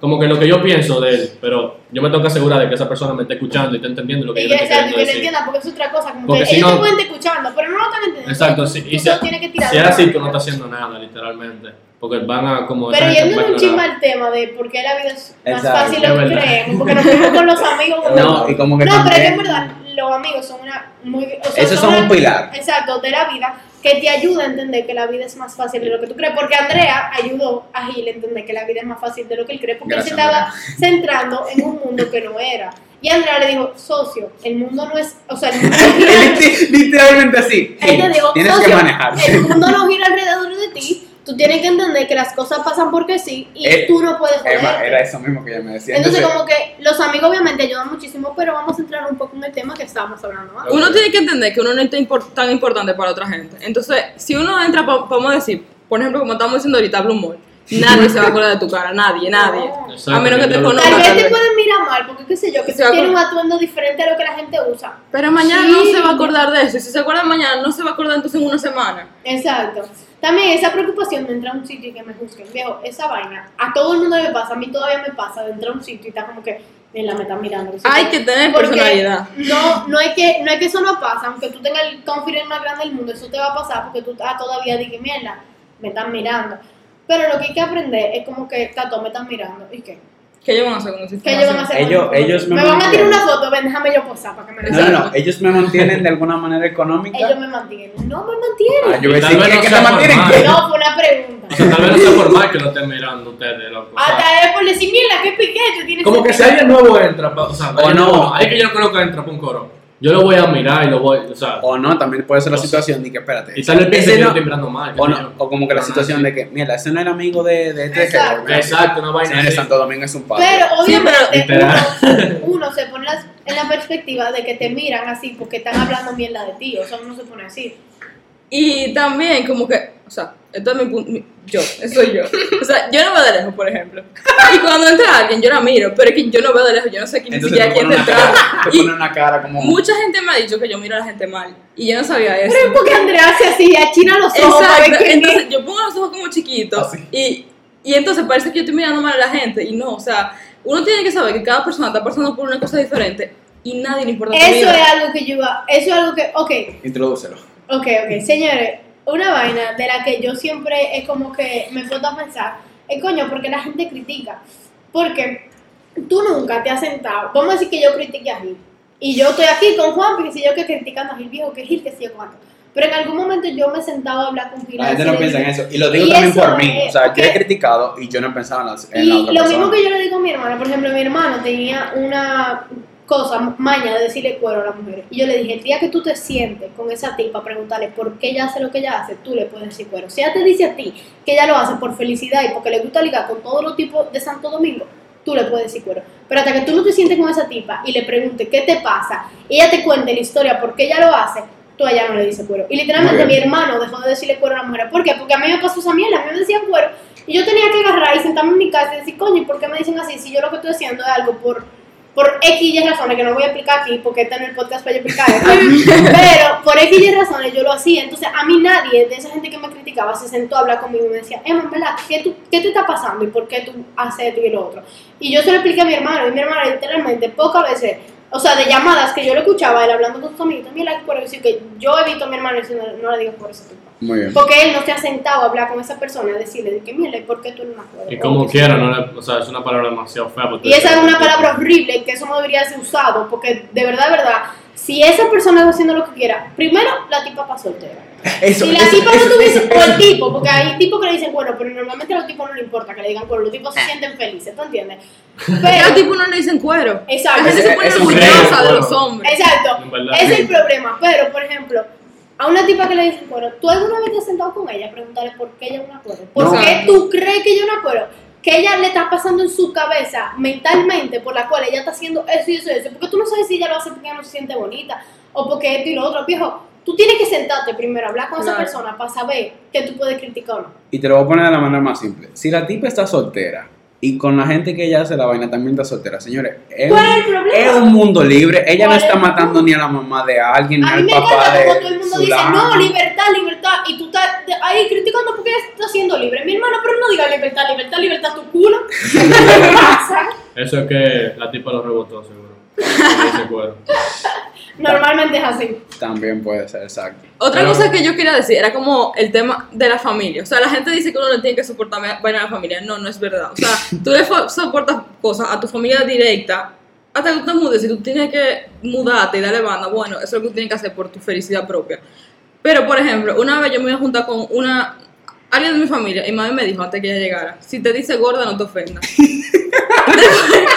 como que lo que yo pienso de él, pero yo me tengo que asegurar de que esa persona me esté escuchando y esté entendiendo lo que Y yo le estoy queriendo que le decir. entienda, porque es otra cosa. Como Porque que si ellos no- te pueden estar escuchando, pero no lo están entendiendo. Exacto, tú y si, que tirar si es así, tú no estás haciendo nada, literalmente. Porque van a como... Pero yendo un chisme al tema de por qué la vida es más Exacto, fácil de lo que verdad. creemos, porque nos fuimos con los amigos. [LAUGHS] No, y como que No, pero es que también- verdad los amigos son una muy... O sea, Esos son una- un pilar. Exacto, de la vida, que te ayuda a entender que la vida es más fácil de lo que tú crees. Porque Andrea ayudó a Gil a entender que la vida es más fácil de lo que él cree, porque él se estaba [LAUGHS] centrando en un mundo que no era. Y Andrea le dijo, socio, el mundo no es... O sea, el mundo [LAUGHS] no gira Liter- Literalmente así. él te dijo, Tienes "Socio, que. El mundo no gira alrededor de ti. Tú tienes que entender que las cosas pasan porque sí y Eh, tú no puedes Emma, joderte. era eso mismo que ella me decía. Entonces, como que los amigos obviamente ayudan muchísimo, pero vamos a entrar un poco en el tema que estábamos hablando antes. Uno tiene que entender que uno no es tan impor- tan importante para otra gente. Entonces, si uno entra, pa- vamos a decir, por ejemplo, como estamos diciendo ahorita, Blue Mall, nadie se va a acordar de tu cara, nadie, nadie. No. Exacto, A menos que te yo lo- conozca. Tal vez te pueden mirar mal, porque qué sé yo, que Se tienes un atuendo diferente a lo que la gente usa. Pero mañana Sí. no se va a acordar de eso. Y si se acuerda mañana, no se va a acordar entonces en una semana. Exacto. También esa preocupación de entrar a un sitio y que me juzguen. Viejo, esa vaina, a todo el mundo le pasa, a mí todavía me pasa de entrar a un sitio y está como que, mira, me están mirando. sí Hay que- tener Porque personalidad. No, no es que, no es que eso no pasa, aunque tú tengas el confidence más grande del mundo, eso te va a pasar porque tú estás todavía dije, mierda, me están mirando. Pero lo que hay que aprender es como que, Tato, me están mirando. ¿Y qué? ¿Qué ellos van a hacer con esa ¿Qué ellos van a hacer? con Ellos- ellos me me van a tirar una foto, ven, déjame yo posar para que me No, no, no. resalten. Ellos me mantienen de alguna manera económica. Ellos me mantienen. No me mantienen. Ah, yo voy a decir que, no que sea te mantienen. No, fue una pregunta. O sea, tal vez no sea formal que lo estén mirando ustedes, loco. Hasta es por decir, mierda, qué piquete tienes. como que si alguien nuevo entra, o sea, O no. hay que yo no conozca entra para un coro. Yo lo voy a mirar y lo voy, o sea, O no, también puede ser la situación de que, espérate. y tal vez piense ese que yo no- estoy mirando mal. o, sé no, yo. o como que la Ah, situación de que, mira, ese no era amigo de, de este Exacto. ¿verdad? Exacto, una vaina de. Santo Domingo es un padre. Pero obviamente uno, uno se pone las- en la perspectiva de que te miran así porque están hablando mierda de ti. O sea, uno se pone así. Y también, como que, o sea, esto es mi punto. mi- Yo, eso soy yo. O sea, yo no veo de lejos, por ejemplo. Y cuando entra alguien, yo la miro, pero es que yo no veo de lejos, yo no sé quién ni Entonces siquiera te quién entrando. cara, te Y pone una cara como... mucha gente me ha dicho que yo miro a la gente mal. Y yo no sabía eso. Pero es porque Andrea hace así, achina los ojos Exacto, entonces yo pongo los ojos como chiquitos Así. y, y entonces parece que yo estoy mirando mal a la gente y no, o sea, uno tiene que saber que cada persona está pasando por una cosa diferente y nadie le importa Eso es algo que yo iba. Eso es algo que. Ok, Introdúcelo. Ok, ok, señores, una vaina de la que yo siempre es como que me puedo a pensar, es coño, porque la gente critica. Porque tú nunca te has sentado, vamos a decir que yo critique a Gil, y yo estoy aquí con Juan, porque si yo que criticando a Gil viejo, que Gil que sí yo cuánto. Pero en algún momento yo me sentaba a hablar con La Pilar. gente no piensa en eso. Y lo digo Y también por mí. es, O sea, yo he criticado y yo no pensaba en la, en Y la otra lo persona. mismo que yo le digo a mi hermana, por ejemplo, mi hermano tenía una cosa, maña de decirle cuero a la mujer. Y yo le dije, el día que tú te sientes con esa tipa, preguntarle por qué ella hace lo que ella hace, tú le puedes decir cuero. Si ella te dice a ti que ella lo hace por felicidad y porque le gusta ligar con todos los tipos de Santo Domingo, tú le puedes decir cuero. Pero hasta que tú no te sientes con esa tipa y le preguntes qué te pasa, y ella te cuente la historia por qué ella lo hace, tú a ella no le dices cuero. Y literalmente mi hermano dejó de decirle cuero a la mujer. ¿Por qué? Porque a mí me pasó esa mierda, a mí me decían cuero. Y yo tenía que agarrar y sentarme en mi casa y decir, coño, ¿y por qué me dicen así? Si yo lo que estoy haciendo es algo por, por X y razones que no voy a explicar aquí porque este no es el podcast para yo explicar eso. [LAUGHS] Pero por X y razones yo lo hacía. Entonces a mí nadie de esa gente que me criticaba se sentó a hablar conmigo y me decía, Emma, en verdad, ¿qué, tú, ¿qué te está pasando y por qué tú haces esto y lo otro? Y yo se lo expliqué a mi hermano y mi hermano literalmente pocas veces, o sea, de llamadas que yo le escuchaba, él hablando con sus amigos, también la por decir que yo he visto a mi hermano diciendo, no le digas por. Muy bien. Porque él no se ha sentado a hablar con esa persona y decirle de que, mira, ¿y ¿por qué tú no me acuerdas? Y como quiera, no le, o sea, es una palabra demasiado fea. porque- Y esa es una palabra horrible que eso no debería ser usado, porque de verdad, de verdad, si esa persona está haciendo lo que quiera, primero la tipa está soltera. Eso, si la eso, tipa eso, no tuviese, eso, o el tipo, porque hay tipos que le dicen bueno, pero normalmente a los tipos no les importa que le digan bueno, los tipos se Ah. sienten felices, ¿tú entiendes? [LAUGHS] Pero Pero, al tipo no le dicen cuero. exacto, La gente se pone orgullosa de los hombres. exacto, es el problema. Pero, por ejemplo, a una tipa que le dicen cuero, ¿tú alguna vez te has sentado con ella a preguntarle por qué ella es una cuero? ¿Por No. qué tú crees que ella es una cuero? Que ella le está pasando en su cabeza mentalmente por la cual ella está haciendo eso y eso y eso. Porque tú no sabes si ella lo hace porque ella no se siente bonita o porque esto y lo otro. Viejo, tú tienes que sentarte primero, hablar con esa persona para saber que tú puedes criticar o no. Y te lo voy a poner de la manera más simple. Si la tipa está soltera y con la gente que ella hace la vaina también está soltera, señores, es, ¿Cuál un- es el problema? es un mundo libre. Ella no ¿Cuál es está matando ni a la mamá de alguien, ni A mí al me papá de como todo el mundo dice, no, libertad, libertad, y tú estás ahí criticando porque ella está siendo libre. Mi hermano, pero no diga libertad, libertad, libertad, tu culo. [LAUGHS] [LAUGHS] Eso es que la tipa lo rebotó, seguro. Con [LAUGHS] ese cuero. Normalmente es así. También puede ser, exacto. Otra Pero- cosa que yo quería decir era como el tema de la familia. O sea, la gente dice que uno no tiene que soportar vaina a la familia. No, no es verdad. O sea, [LAUGHS] tú le soportas cosas a tu familia directa hasta que tú te mudes. Si tú tienes que mudarte y darle banda, bueno, eso es lo que tú tienes que hacer por tu felicidad propia. Pero, por ejemplo, una vez yo me iba a juntar con una alguien de mi familia y mami me dijo antes que ella llegara, si te dice gorda no te ofendas. [LAUGHS] Después-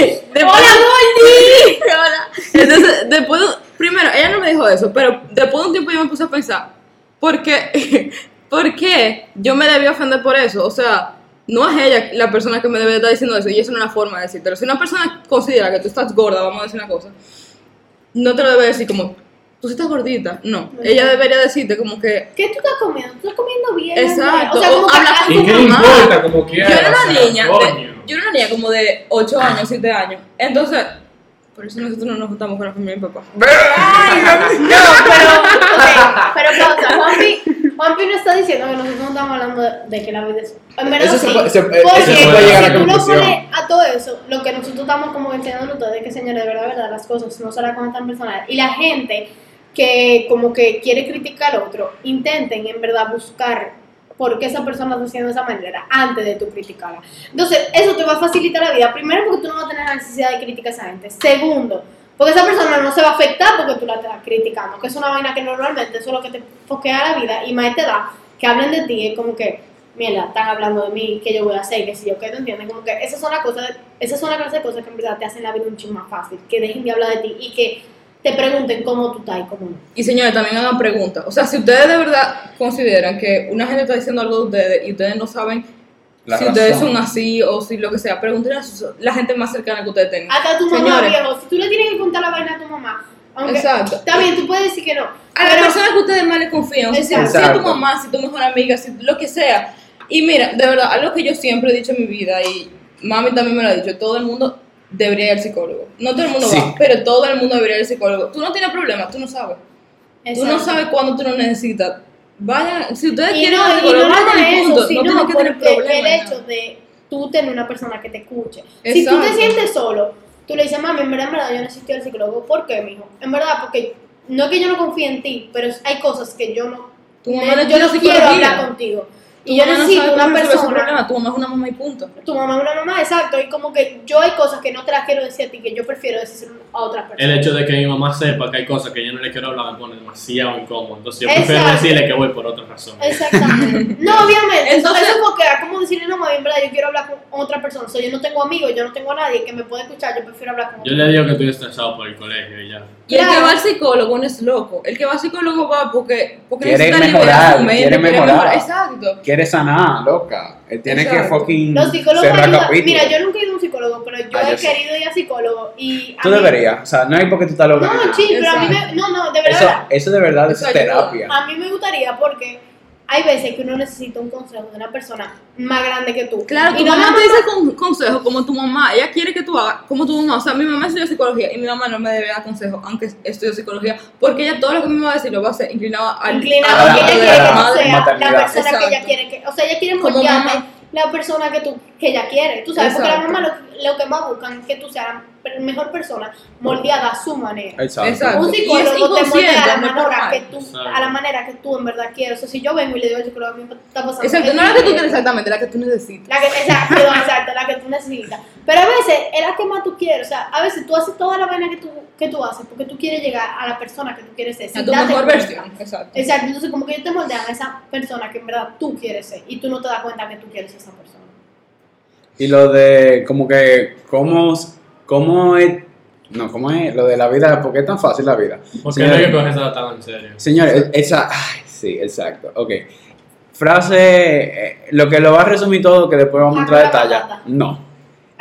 ¡Hola, Gordy! [LAUGHS] Hola. Entonces, después, de- primero, ella no me dijo eso, pero después de un tiempo yo me puse a pensar, ¿por qué, [LAUGHS] ¿por qué yo me debía ofender por eso? O sea, no es ella la persona que me debe estar diciendo eso, y eso no es una forma de decírtelo. Si una persona considera que tú estás gorda, vamos a decir una cosa, no te lo debe decir como, tú sí estás gordita. No, ella debería decirte como que, ¿Qué tú estás comiendo? ¿Tú estás comiendo bien? Exacto, O sea, como o que habla algo ¿Y qué le mamá. importa como quiera? yo era o una sea, niña, de, yo era una niña como de 8 años, 7 años. Entonces, por eso nosotros no nos juntamos con la familia de mi papá. Ay, [LAUGHS] no, pero, ok, pero pausa, Juanpi, Juanpi no está diciendo que nosotros no estamos hablando de, de que la vida es... En verdad Eso sí, se puede- se- porque eso se puede llegar a si tú lo conclusión. pones a todo eso, lo que nosotros estamos como enseñando a ustedes, que señores, de verdad, de verdad, las cosas no se las con tan personal. Y la gente que como que quiere criticar al otro, intenten en verdad buscar por qué esa persona está haciendo de esa manera antes de tú criticarla. Entonces, eso te va a facilitar la vida. Primero, porque tú no vas a tener la necesidad de criticar a esa gente. Segundo, porque esa persona no se va a afectar porque tú la estás criticando, que es una vaina que normalmente eso es lo que te foquea la vida y más te da que hablen de ti, es como que, mira, están hablando de mí, qué yo voy a hacer, qué si yo, qué te entiendes, como que esas son las cosas, esas son las clases de cosas que en verdad te hacen la vida un chingo más fácil, que dejen de hablar de ti y que te pregunten cómo tú estás y cómo no. Y señores, también hagan preguntas. O sea, si ustedes de verdad consideran que una gente está diciendo algo de ustedes y ustedes no saben La si ustedes son así o si lo que sea, pregúntenle a su- la gente más cercana que ustedes tengan. Hasta tu mamá, Señores. viejo, si tú le tienes que contar la vaina a tu mamá, aunque Exacto. está bien, tú puedes decir que no, A las personas que ustedes más les confían, o sea, si, si Exacto. a tu mamá, si tu mejor amiga, si lo que sea. Y mira, de verdad, algo que yo siempre he dicho en mi vida y mami también me lo ha dicho, todo el mundo debería ir al psicólogo. No todo el mundo Sí. va, pero todo el mundo debería ir al psicólogo. Tú no tienes problemas, tú no sabes. Tú no Exacto. sabes cuándo tú lo necesitas. Vayan, si ustedes Y quieren no, al no vayan eso, no tienen que tener porque problemas. el hecho de tú tener una persona que te escuche. Si tú te Exacto. sientes solo, tú le dices, mami, en verdad, en verdad, yo necesito ir al psicólogo. ¿Por qué, mijo? En verdad, porque no es que yo no confíe en ti, pero hay cosas que yo no, Tu mamá me- no yo no quiero hablar contigo. Y yo mamá no necesito una persona problema, tu mamá es una mamá y punto. tu mamá es una mamá, exacto, y como que yo hay cosas que no te las quiero decir a ti, que yo prefiero decir a otras El personas. hecho de que mi mamá sepa que hay cosas que yo no le quiero hablar me pone demasiado incómodo. Entonces yo prefiero Exacto. decirle que voy por otra razón. Exactamente. [LAUGHS] No, obviamente. Entonces- Entonces, como que era como decirle, no, mami, en verdad, yo quiero hablar con otra persona. O sea, yo no tengo amigos, yo no tengo a nadie que me pueda escuchar, yo prefiero hablar con Yo otra le digo que estoy estresado por el colegio y ya. Y el que Claro. va al psicólogo no es loco. El que va al psicólogo va porque, porque Quiere necesita mejorar, mente. quiere mejorar. Exacto. Quiere sanar, loca. Él tiene Exacto. que fucking Los psicólogos cerrar ayudan. capítulo. Mira, yo nunca he ido a un psicólogo, pero yo Ah, he yo querido ir a psicólogo y... a Tú mí- deberías. O sea, no hay por qué tú estás loca. No, sí, pero a mí me... No, no, de Eso, verdad. eso de verdad es Eso ayuda. terapia. A mí me gustaría porque hay veces que uno necesita un consejo de una persona más grande que tú. Claro, y tu no mamá te dice con, consejos como tu mamá. Ella quiere que tú hagas como tu mamá. O sea, mi mamá estudió psicología y mi mamá no me debe dar consejos, aunque estudió psicología, porque ella todo lo que mi mamá va a decir lo va a hacer inclinado al inclinado a la- que ella quiere la que tú seas la persona que ella Exacto. quiere que, o sea, ella quiere mamá. la persona que tú que ella quiere, tú sabes, porque la Exacto. mamá lo, lo que más buscan es que tú seas la mejor persona moldeada a su manera. Exacto. Exacto. Un psicólogo te moldea a la manera que tú Exacto. a la manera que tú en verdad quieres. O sea, si yo vengo y le digo al psicólogo a mí me está pasando Exacto, no la que tú quieres esto". exactamente, la que tú necesitas. La que, exacto, [LAUGHS] exacto, la que tú necesitas. Pero a veces es la que más tú quieres. O sea, a veces tú haces toda la vaina que tú, que tú haces porque tú quieres llegar a la persona que tú quieres ser. A tu mejor cuenta. versión. Exacto. Exacto, entonces como que ellos te moldean a esa persona que en verdad tú quieres ser y tú no te das cuenta que tú quieres ser esa persona. Y lo de como que cómo, cómo es no, ¿cómo es? Lo de la vida, ¿por qué es tan fácil la vida? Porque no hay que coger eso tan en serio. Señores, esa, ay, sí, exacto, ok. Frase, eh, lo que lo va a resumir todo, que después vamos a entrar a detalle. No,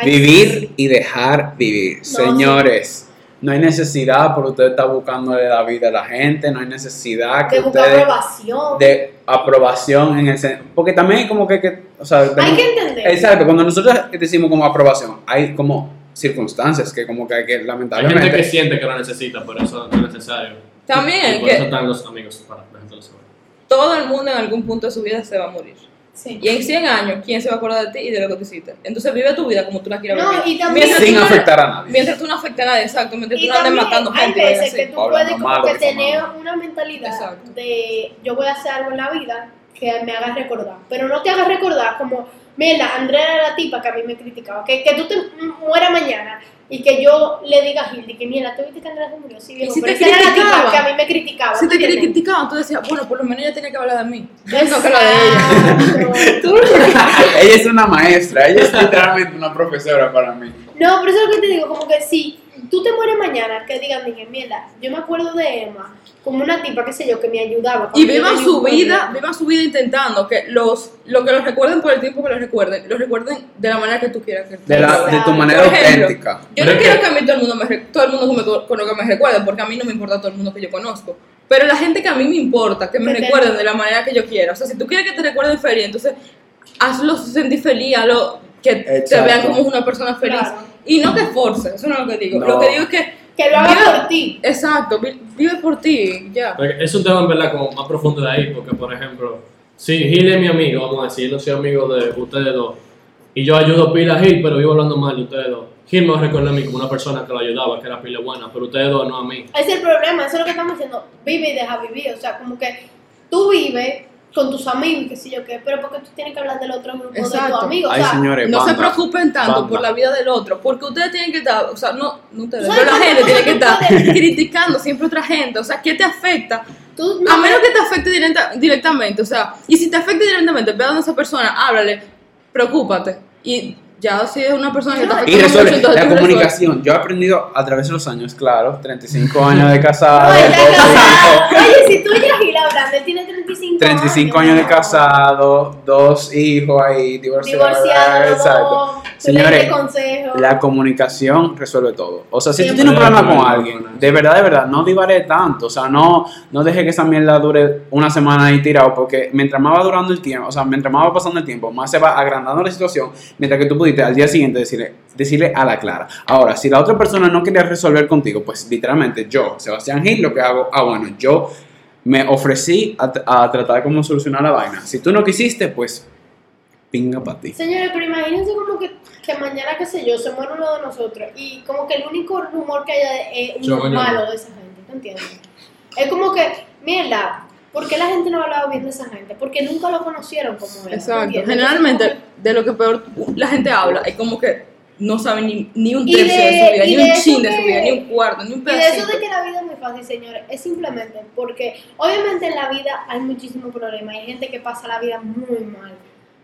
vivir y dejar vivir. No, Señores, no hay necesidad por usted estar buscándole la vida a la gente, no hay necesidad que De buscar ustedes aprobación. de aprobación en el porque también hay como que, que o sea, Hay que entender. exacto, cuando nosotros decimos como aprobación, hay como circunstancias que como que hay que Hay gente lamentablemente que siente que lo necesita, pero eso no es necesario. También Y por que- eso están los amigos para saber. Todo el mundo en algún punto de su vida se va a morir. Sí. Y en 100 años, ¿quién se va a acordar de ti y de lo que tú hiciste? Entonces vive tu vida como tú la quieras No, vivir. y también- Mientras sin tú no- afectar a nadie. Mientras tú no afectes a nadie, exacto. Mientras tú Y no andes matando hay gente. y vainas veces que tú Hablando puedes como malo que esa tener una mentalidad Exacto. de yo voy a hacer algo en la vida que me haga recordar, pero no te hagas recordar como, mira, Andrea era la tipa que a mí me criticaba, que, que tú te mueras mañana y que yo le diga a Hildy que mira, ¿tú viste que Andrea se murió? Sí, viejo, si pero te esa era la tipa que a mí me criticaba. Si ¿tú te criticaban, tú decías, bueno, por lo menos ella tenía que hablar de mí. Yo no que hablar de ella. [LAUGHS] Ella es una maestra, ella es literalmente una profesora para mí. No, pero eso es lo que te digo, como que si tú te mueres mañana, que digan, dije, mierda, yo me acuerdo de Emma como una tipa, qué sé yo, que me ayudaba. Y vivan su vida, vivan su vida intentando que los, lo que los recuerden por el tiempo que los recuerden, los recuerden de la manera que tú quieras que De, la, de tu manera ejemplo, auténtica. Yo no quiero que- que a mí todo el mundo me, todo el mundo que me co- conozca me recuerde, porque a mí no me importa todo el mundo que yo conozco. Pero la gente que a mí me importa, que me Que te- recuerden de la manera que yo quiera. O sea, si tú quieres que te recuerden feliz, entonces hazlo sentir feliz, hazlo que te Exacto. vean como una persona feliz. Claro. Y no que force, eso no es lo que digo. No. Lo que digo es que. Que lo haga vive- por ti. Exacto, vi- vive por ti, ya. Porque Es un tema en verdad como más profundo de ahí, porque por ejemplo, si Gil es mi amigo, vamos a decir, yo no soy amigo de ustedes dos, y yo ayudo pila a Gil, pero vivo hablando mal de ustedes dos. Gil me va a recordar a mí como una persona que lo ayudaba, que era pila buena, pero ustedes dos no a mí. Ese es el problema, eso es lo que estamos diciendo. Vive y deja vivir. O sea, como que tú vives con tus amigos y qué sé yo qué, pero porque tú tienes que hablar del otro grupo de Exacto. tus amigos. Ay, o sea, señores, No se preocupen tanto banda. por la vida del otro, porque ustedes tienen que estar, o sea, no, no ustedes, ¿Sabes pero la gente tiene que estar criticando siempre a otra gente, o sea, ¿qué te afecta? tú no A menos que te afecte directa- directamente, o sea, y si te afecta directamente, ve a donde esa persona, háblale, preocúpate, y ya si es una persona que No, afecta Y mucho, resuelve entonces la comunicación. Yo he aprendido a través de los años, claro, 35 [LAUGHS] años de casado, está. Oye, si tú y Gil hablando, él tiene 35 35 años de casado, dos hijos ahí, divorciados. Divorciado, Exacto. Señores. La comunicación resuelve todo. O sea, si tú tienes un problema con alguien, de verdad, de verdad, no divaré tanto. O sea, no, no deje que esa mierda dure una semana ahí tirado, porque mientras más va durando el tiempo, o sea, mientras más va pasando el tiempo, más se va agrandando la situación, mientras que tú pudiste al día siguiente decirle, decirle a la clara. Ahora, si la otra persona no quiere resolver contigo, pues literalmente yo, Sebastián Gil, lo que hago, ah, bueno, yo me ofrecí a, a tratar de cómo solucionar la vaina. Si tú no quisiste, pues pinga para ti. Señores, pero imagínense como que, que mañana, qué sé yo, se muere uno de nosotros y como que el único rumor que haya es Yo, un malo de esa gente, ¿te entiendes? Es como que, mierda, ¿Por qué la gente no ha hablado bien de esa gente? Porque nunca lo conocieron como él. Exacto. ¿entiendes? Generalmente, de lo que peor la gente habla, es como que no sabe ni, ni un tercio de, de- su vida, ni un chin de su vida, ni un cuarto, ni un Y de pedacito. eso de que la vida es muy fácil, señores, es simplemente porque obviamente en la vida hay muchísimos problemas, hay gente que pasa la vida muy mal.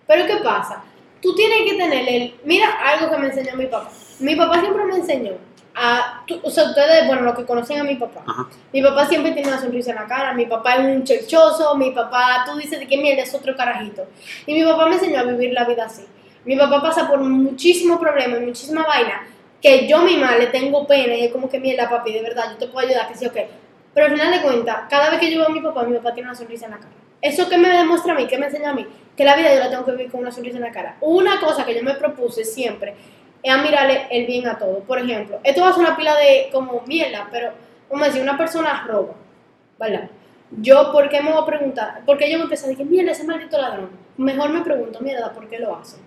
Pero ¿qué pasa? Tú tienes que tener el... Mira algo que me enseñó mi papá. Mi papá siempre me enseñó a... tú- o sea, ustedes, bueno, los que conocen a mi papá. Ajá. Mi papá siempre tiene una sonrisa en la cara, mi papá es un cherchoso, mi papá, tú dices de que mierda es otro carajito. Y mi papá me enseñó a vivir la vida así. Mi papá pasa por muchísimos problemas, muchísima vaina, que yo misma le tengo pena y es como que mierda, papi, de verdad, yo te puedo ayudar, que sí o qué. Pero al final de cuentas, cada vez que yo veo a mi papá, mi papá tiene una sonrisa en la cara. ¿Eso qué me demuestra a mí? ¿Qué me enseña a mí? Que la vida yo la tengo que vivir con una sonrisa en la cara. Una cosa que yo me propuse siempre es a mirarle el bien a todo. Por ejemplo, esto va a ser una pila de como mierda, pero a decir, una persona roba, ¿verdad? Yo, ¿por qué me voy a preguntar? Porque yo me empecé a decir, mierda, ese maldito ladrón. Mejor me pregunto, mierda, ¿por qué lo hace?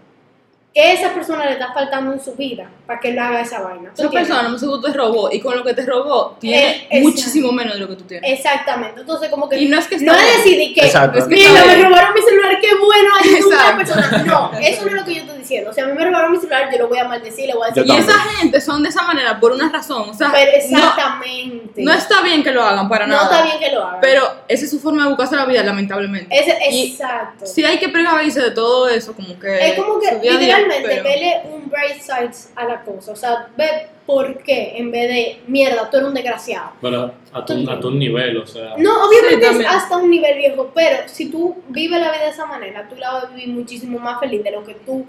¿Qué esa persona le está faltando en su vida para que él haga esa vaina? ¿Tú Esa entiendes? persona, no sé tú te robó, y con lo que te robó, tiene Eh, muchísimo menos de lo que tú tienes. Exactamente. Entonces, como que Y no es que no decidí que, Exacto. Es que mira, me robaron mi celular, qué bueno, ayuda a una persona. No, [LAUGHS] eso no es lo que yo estoy diciendo. O sea, a mí me robaron mi celular, yo lo voy a maldecir, le voy a decir. Y esa gente son de esa manera por una razón. O sea, Pero no, exactamente. no está bien que lo hagan para No nada. está bien que lo hagan. Pero esa es su forma de buscarse la vida, lamentablemente. Exacto. Sí hay que precaverse de todo eso, como que... es como que su día literalmente pero- vele un bright side a la cosa. O sea, ve por qué en vez de mierda, tú eres un desgraciado. Pero a tu, a tu nivel, o sea. No, obviamente Sí, es hasta un nivel viejo, pero si tú vives la vida de esa manera, tú la vas a vivir muchísimo más feliz de lo que tú,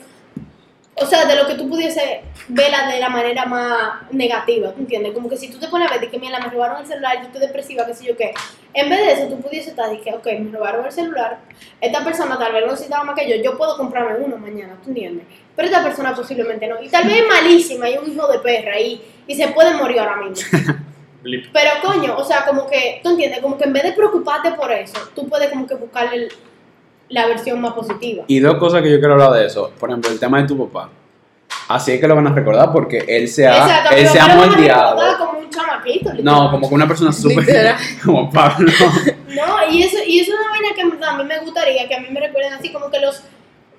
o sea, de lo que tú pudiese verla de la manera más negativa, ¿tú entiendes? Como que si tú te pones a ver de que, mira, me robaron el celular, yo estoy depresiva, qué sé yo qué, en vez de eso tú pudiese estar y que, ok, me robaron el celular, esta persona tal vez lo necesitaba más que yo, yo puedo comprarme uno mañana, ¿tú entiendes? Pero esta persona posiblemente no, y tal vez es malísima, y un hijo de perra, y, y se puede morir ahora mismo. [LAUGHS] Pero coño, o sea, como que, tú entiendes, como que en vez de preocuparte por eso, tú puedes como que buscarle el- la versión más positiva. Y dos cosas que yo quiero hablar de eso. Por ejemplo, el tema de tu papá. Así es que lo van a recordar porque él se ha, Exacto, él se ha moldeado. recordar como un chamaquito. No, como que una persona súper. [LAUGHS] Como Pablo. [LAUGHS] No, y eso, y eso es una vaina que verdad a mí me gustaría, que a mí me recuerden así, como que los,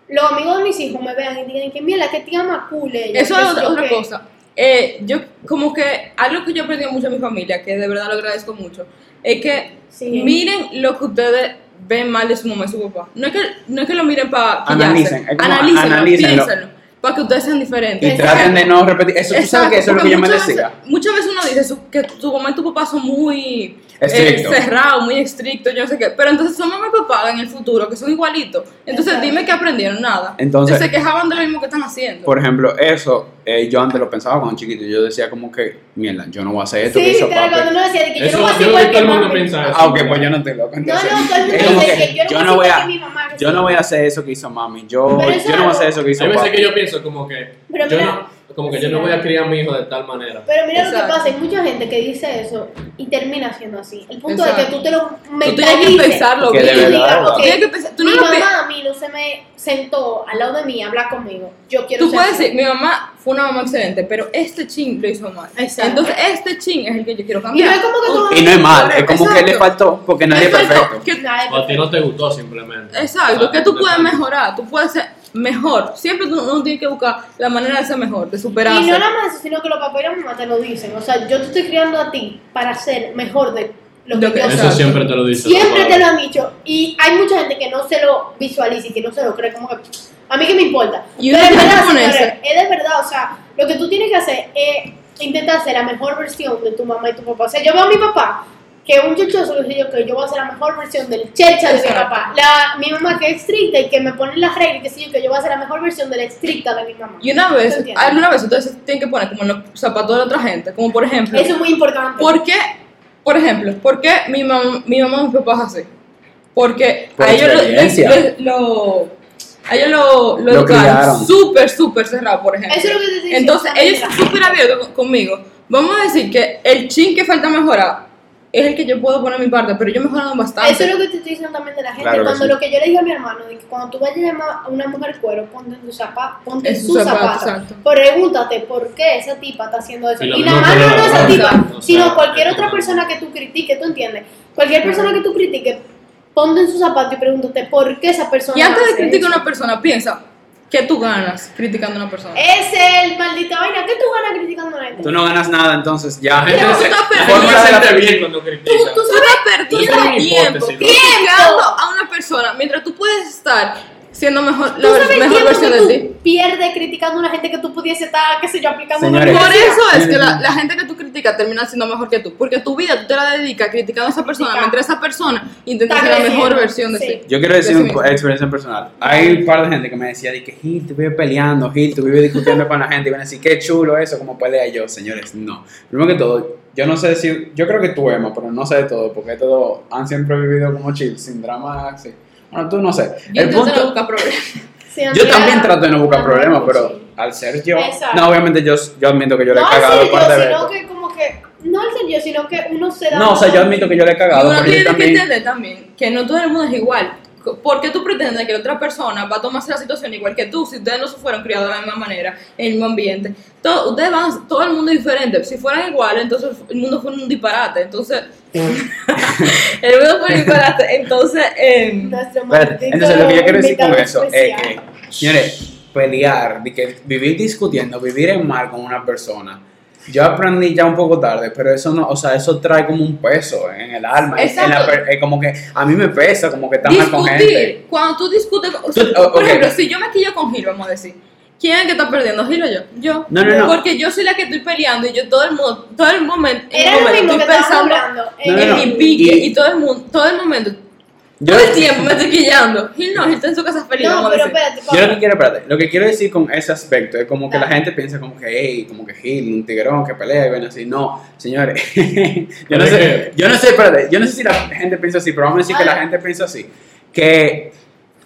los amigos de mis hijos me vean y digan que mira, que tía más cool ella. Eso es otra, cosa. Eh, yo, como que algo que yo aprendí mucho en mi familia, que de verdad lo agradezco mucho, es que Sí. miren lo que ustedes ven mal de su mamá y su papá. No es que, no es que lo miren para Analicen, analícenlo, analícenlo. piénsenlo, para que ustedes sean diferentes. Y Exacto. traten de no repetir. Eso, tú sabes que eso es lo que yo me decía. veces- muchas veces uno dice su- que tu mamá y tu papá son muy eh, cerrados, muy estrictos, yo no sé qué. Pero entonces son mamá y papá en el futuro, que son igualitos. Entonces Exacto. dime que aprendieron nada. Entonces- se quejaban de lo mismo que están haciendo. Por ejemplo, eso, eh, yo antes lo pensaba cuando chiquito. Yo decía como que, mierda, yo no voy a hacer esto Sí, que hizo cuando papi. uno decía de que yo Eso, no voy a yo igual que todo que el mundo mami. piensa eso. Ah, ok, pues yo no estoy loco. No, no, todo el mundo dice que que yo no yo voy a mi mamá. yo no voy a hacer eso que hizo mami. Yo, yo no voy a hacer eso que hizo Hay veces que papi. yo pienso como que. Pero yo mira- no, como que yo no voy a criar a mi hijo de tal manera. Pero mira lo que pasa, hay mucha gente que dice eso y termina siendo así. El punto Exacto. es que tú te lo Tú tienes que mentalices. pensarlo Que bien. y verdad, digas, verdad. ok, Tienes que pensar- tú no mi lo mamá a mí no se me sentó al lado de mí a hablar conmigo. Yo quiero Tú ser puedes así. decir, mi mamá fue una mamá excelente, pero este chin lo hizo mal. Exacto. Entonces, este chin es el que yo quiero Y no cambiar. es como que tú Y no es mal, es como que le faltó, porque nadie es perfecto. Que- Nadie O a ti no te gustó simplemente. Exacto, O sea, que tú puedes mejorar, tú puedes ser mejor. Siempre tú- uno tiene que buscar la manera de ser mejor, de superarse. Y no nada más eso, sino que los papás y la mamá te lo dicen. O sea, yo te estoy criando a ti para ser mejor de lo que Eso siempre te lo dice. Siempre te lo han dicho. Y hay mucha gente que no se lo visualiza y que no se lo cree. Como que, a mí que me importa. Y Pero tiene verdad, señores, es de verdad. O sea, lo que tú tienes que hacer es intentar ser la mejor versión de tu mamá y tu papá. O sea, yo veo a mi papá que es un chichoso que yo que yo voy a ser la mejor versión del checha de mi papá. La, mi mamá que es estricta y que me pone las reglas y que yo que yo voy a ser la mejor versión de la estricta de mi mamá. Y una vez, alguna vez se tienen que poner como en los zapatos de la otra gente, como por ejemplo, Eso es muy importante. ¿por qué, por ejemplo, por qué mi mamá, mi mamá y mi papá es así? Porque Por a ellos lo, experiencia. le- lo- a ellos lo, lo, Lo educaron súper, súper cerrado, por ejemplo. Eso es lo que te. Entonces, ellos son súper abiertos con- conmigo. Vamos a decir que el chin que falta mejorar es el que yo puedo poner mi parte, pero yo he mejorado bastante. Eso es lo que te estoy diciendo también de la gente. Claro que cuando sí. lo que yo le dije a mi hermano, de que cuando tú vayas a llamar a una mujer cuero, ponte en tu zapato, ponte en su zapato. Pregúntate por qué esa tipa está haciendo eso. Y Y, mismo nada más con no la esa tipa, sino cualquier otra persona que tú critiques, ¿tú entiendes? Cualquier persona que tú critiques, ponte en su zapato y pregúntate por qué esa persona Y antes de criticar a una persona, piensa, ¿qué tú ganas criticando a una persona? Es el maldita vaina. ¿Qué tú ganas criticando a la gente? Tú no ganas nada, entonces ya. Pero se siente bien cuando critica. Tú, tú estás perdiendo una tiempo criticando a una persona mientras tú puedes estar siendo mejor, ¿Tú la sabes mejor versión que de ti. tú pierdes criticando a una gente que tú pudiese estar, qué sé yo, aplicando Señores. una Por eso es que la, la gente que tú criticas termina siendo mejor que tú. Porque tu vida tú te la dedicas criticando a esa persona Critica. mientras esa persona intenta ser la mejor versión de sí. sí. Yo quiero decir De sí una mismo. experiencia personal. Hay un par de gente que me decía de que Gil, tú vives peleando, Gil, tú vives discutiendo con la gente y van a decir, qué chulo eso, como pelea yo. Señores, no. Primero que todo, yo no sé decir, yo creo que tú, Emma, pero no sé de todo, porque todos han siempre vivido como chill, sin drama, así. Bueno, tú no sé. Yo El punto, no problemas. [LAUGHS] Sí, yo también trato de no buscar problemas, sí. pero al ser yo, Exacto. no, obviamente yo, yo admito que yo le he no cagado ser par de veces. sino que como que, no al ser yo, sino que uno se da No, o sea, yo admito que yo le he cagado, uno tiene que entender también que no todo el mundo es igual. ¿Por qué tú pretendes que la otra persona va a tomarse la situación igual que tú si ustedes no se fueron criados de la misma manera, en el mismo ambiente? Todo, ustedes van, todo el mundo es diferente. Si fueran iguales, entonces el mundo fuera un disparate. Entonces, [LAUGHS] el mundo fuera un disparate. Entonces, em, entonces lo que yo quiero decir con eso es que, señores, pelear, de que vivir discutiendo, vivir en mal con una persona, yo aprendí ya un poco tarde, pero eso no, o sea, eso trae como un peso en el alma, en la Exacto. per- eh, como que a mí me pesa, como que está mal con gente. discutir, cuando tú discutes, o sea, Tú- por ok. ejemplo, si yo me quillo con Gil, vamos a decir, ¿quién es el que está perdiendo? ¿Gil o yo? Yo. No, no, no. Porque yo soy la que estoy peleando y yo todo el mundo, todo el momento, en Era el lo momento mismo que estoy estábamos pensando hablando. No, no, en no. mi pique Y- y, todo el mundo, todo el momento, Yo, todo el tiempo me estoy quillando. Gil no, Gil está en su casa feliz, No, vamos a pero decir. espérate, yo lo que quiero, espérate, lo que quiero decir con ese aspecto es como que la gente piensa como que, hey, como que Gil, un tigrón que pelea y ven así. No, señores, [LAUGHS] yo no ¿De sé, yo no sé, espérate, yo no sé si la gente piensa así, pero vamos a decir que la gente piensa así. Que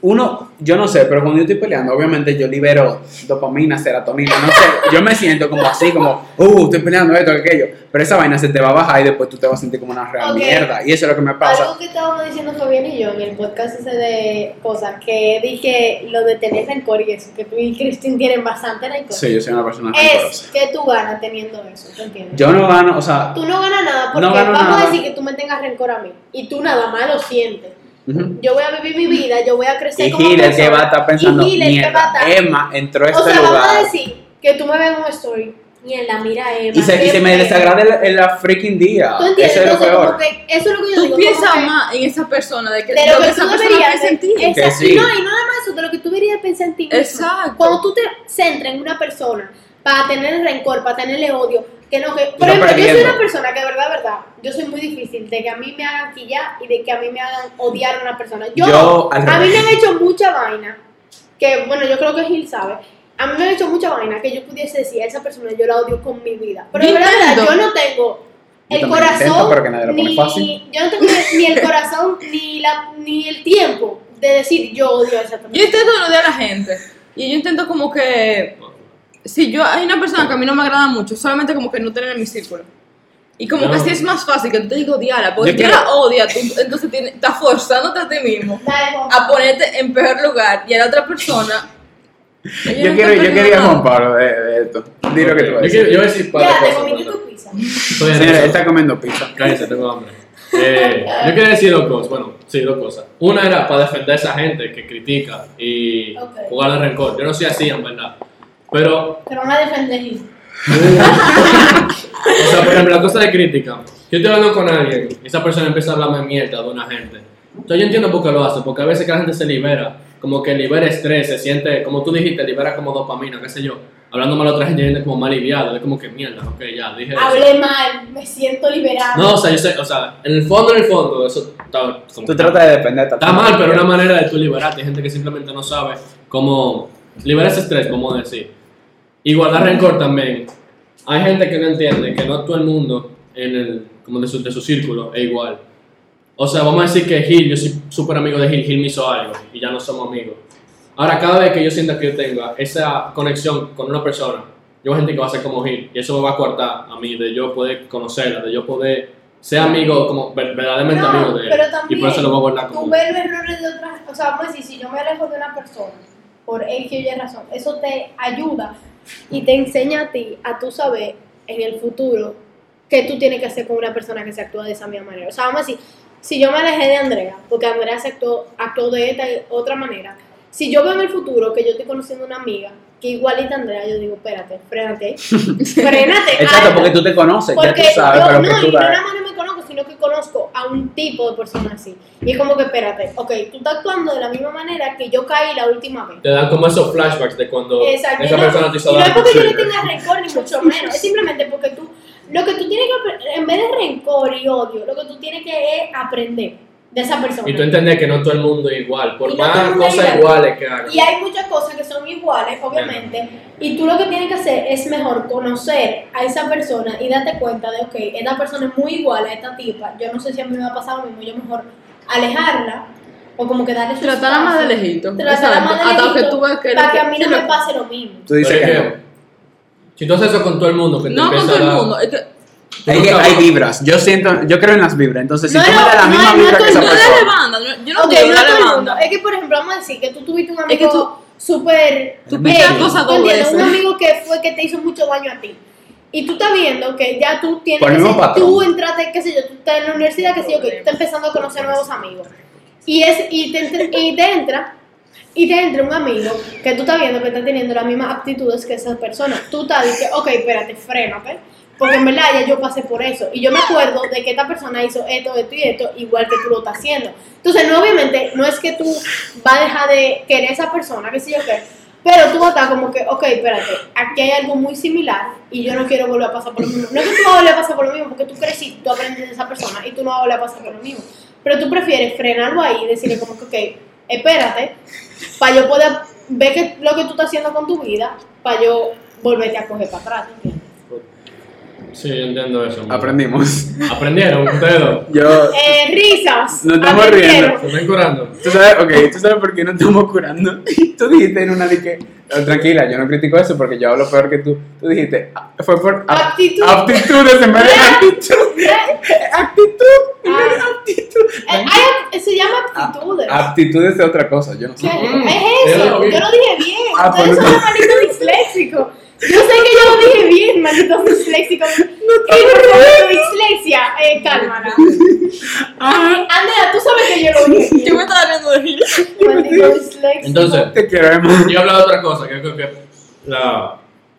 uno, yo no sé, pero cuando yo estoy peleando, obviamente yo libero dopamina, serotonina, no sé, yo me siento como así, como, uh, estoy peleando esto, aquello, pero esa vaina se te va a bajar y después tú te vas a sentir como una real mierda, y eso es lo que me pasa. Algo que estábamos diciendo Fabián y yo en el podcast ese de cosas, que dije lo de tener rencor y eso, que tú y Cristín tienen bastante rencor. Sí, yo soy una persona es rencorosa. que tú ganas teniendo eso, ¿te entiendes? Yo no gano, o sea, Tú no ganas nada porque No vamos nada. a decir que tú me tengas rencor a mí y tú nada más lo sientes. Ujú. Yo voy a vivir mi vida, yo voy a crecer y como Gil el que persona. va a estar pensando, Y Gil el que va a estar- Emma entró a O este sea, vamos a lugar. decir que tú me ves en un story. Mierda, mira a Emma. Y, se, y se me desagrada el, el la freaking día. ¿Tú entiendes? Eso es lo Entonces, como peor. que eso es lo que yo Tú digo. piensas como que- más en esa persona, de que, de lo lo que que esa tú persona deberías en ti. Exacto. Que sí. Y no, y nada más eso, de lo que tú deberías pensar en ti mismo. Exacto. Cuando tú te centras en una persona para tener rencor, para tenerle odio, que no, que... Por Lo ejemplo, yo soy una persona que de verdad, verdad, yo soy muy difícil de que a mí me hagan quillar y de que a mí me hagan odiar a una persona. Yo, Yo, al a mí me han hecho mucha vaina, que bueno, yo creo que Gil sabe, a mí me han hecho mucha vaina que yo pudiese decir a esa persona yo la odio con mi vida. Pero de verdad, yo no tengo el corazón, intento, pero que nadie lo pone ni, fácil. yo no tengo ni, ni el corazón [LAUGHS] ni, la, ni el tiempo de decir yo odio a esa persona. Yo intento no odiar a la gente. Y yo intento como que. Si yo hay una persona que a mí no me agrada mucho, solamente como que no tener en mi círculo. Y como No. que así es más fácil que tú te digas odiarla, porque Yo tú quiero- la odias, tú, entonces tienes- estás forzándote a ti mismo a Pablo. ponerte en peor lugar y a la otra persona. Yo, no quiero, yo quería. Juan Pablo de, de esto. Di lo que tú vas a Yo quiero, decir. yo voy a decir de Ya, te pero- tu pizza. Él está comiendo pizza. Cállense, tengo hambre. Eh, yo quería decir dos cosas. Bueno, sí, dos cosas. Una era para defender a esa gente que critica y Ok. jugar de rencor. Yo no soy así, en verdad. Pero, Te van a defender. O sea, por ejemplo, la cosa de crítica. Yo estoy hablando con alguien y esa persona empieza a hablarme mierda de una gente. Entonces yo entiendo por qué lo hace, porque a veces que la gente se libera, como que libera estrés, se siente, como tú dijiste, libera como dopamina, qué sé yo. Hablando mal a otra gente, gente como aliviada, es como que mierda, ok, ya, dije eso. Hablé mal, me siento liberada. No, o sea, yo sé, o sea, en el fondo, en el fondo, eso está, como Tú tratas de defender está mal, pero es una manera de tú liberarte. Hay gente que simplemente no sabe cómo liberar ese estrés, vamos a decir. Y guardar rencor también. Hay gente que no entiende que no todo el mundo en el, como de su, de su círculo es igual. O sea, vamos a decir que Gil, yo soy súper amigo de Gil, Gil me hizo algo y ya no somos amigos. Ahora, cada vez que yo sienta que yo tenga esa conexión con una persona, yo voy a sentir que va a ser como Gil y eso me va a cortar a mí de yo poder conocerla, de yo poder ser amigo, como ver- verdaderamente No, amigo de él. pero y también por eso lo voy a guardar como Tú ves los errores de otras. O sea, vamos a decir, si yo me alejo de una persona por X o Y razón, eso te ayuda y te enseña a ti a tú saber en el futuro qué tú tienes que hacer con una persona que se actúa de esa misma manera. O sea, vamos a decir, si yo me alejé de Andrea, porque Andrea se actuó, actuó de esta y otra manera, si yo veo en el futuro que yo estoy conociendo una amiga que igualita a Andrea, yo digo, espérate, frénate, [LAUGHS] frénate. Exacto, porque tú te conoces, ya Porque tú sabes yo, pero no, que y tú no das. nada más no me conozco, sino que conozco a un tipo de persona así. Y es como que, espérate, ok, tú estás actuando de la misma manera que yo caí la última vez. Te dan como esos flashbacks de cuando Exacto. esa no, persona te hizo y no es porque yo le tenga rencor, ni mucho [LAUGHS] menos. Es simplemente porque tú, lo que tú tienes que, en vez de rencor y odio, lo que tú tienes que es aprender de esa persona. Y tú entendés que no todo el mundo es igual, por Y más cosas igual. iguales que hagan. Y hay muchas cosas que son iguales, obviamente, y tú lo que tienes que hacer es mejor conocer a esa persona y darte cuenta de, ok, esta persona es muy igual a esta tipa, yo no sé si a mí me va a pasar lo mismo, yo mejor alejarla o como que darle su Tratarla más de lejito. tratarla más de Hasta lejito, que tú veas que. para que a mí no me pase lo mismo. Tú dices que si tú haces eso con todo el mundo, que te No con todo el mundo. Es que hay vibras. Yo siento, yo creo en las vibras. Entonces, si No, tú me das la no, misma no vibra que esa persona. banda. Yo no Ok, digo no banda. Es que, por ejemplo, vamos a decir que tú tuviste un Es que amigo tú- súper. tú eh, cosas Un amigo que fue que te hizo mucho daño a ti. Y tú estás viendo que ya tú tienes. Por el que mismo ser-. Tú entraste, qué sé yo, tú estás en la universidad, qué sé yo, que tú estás empezando a conocer nuevos amigos. Y, es, y, te, y te entra. Y te entra un amigo que tú estás viendo que está teniendo las mismas actitudes que esa persona. Tú estás diciendo, ok, espérate, frénate. Porque en verdad ya yo pasé por eso. Y yo me acuerdo de que esta persona hizo esto, esto y esto, igual que tú lo estás haciendo. Entonces, no, obviamente, no es que tú vas a dejar de querer a esa persona, qué sé yo qué. Pero tú vas a estar como que, ok, espérate, aquí hay algo muy similar y yo no quiero volver a pasar por lo mismo. No es que tú vas a volver a pasar por lo mismo, porque tú creciste, tú aprendes de esa persona y tú no vas a volver a pasar por lo mismo. Pero tú prefieres frenarlo ahí y decirle como que, ok, espérate, para yo poder ver que, lo que tú estás haciendo con tu vida, para yo volverte a coger para atrás, ¿entiendes? Sí, yo entiendo eso. Aprendimos. Aprendieron ustedes dos. Yo. Eh, risas. Nos estamos aprendieron. Se están curando. ¿Tú sabes, ok, ¿tú sabes por qué no estamos curando? [LAUGHS] Tú dijiste en una de que. "Oh, tranquila, yo no critico eso porque yo hablo peor que tú. Tú dijiste. "Ah, Fue por. ap- Aptitud. Aptitudes en vez de actitud. Actitud [LAUGHS] en vez de Ah. aptitud. Eh, se llama aptitudes. Aptitudes es otra cosa, yo no sé. ¿Qué? Mm, es yo eso, yo lo dije bien. Ah, Ustedes pues son no. los malditos disléxicos. Yo sé que yo lo dije bien, malditos disléxicos. No por favor, dislexia, eh, cálmala. [LAUGHS] Andrea, tú sabes que yo lo dije [LAUGHS] Yo me estaba riendo de. Entonces, Te hermano. yo he hablado de otra cosa, que creo que la...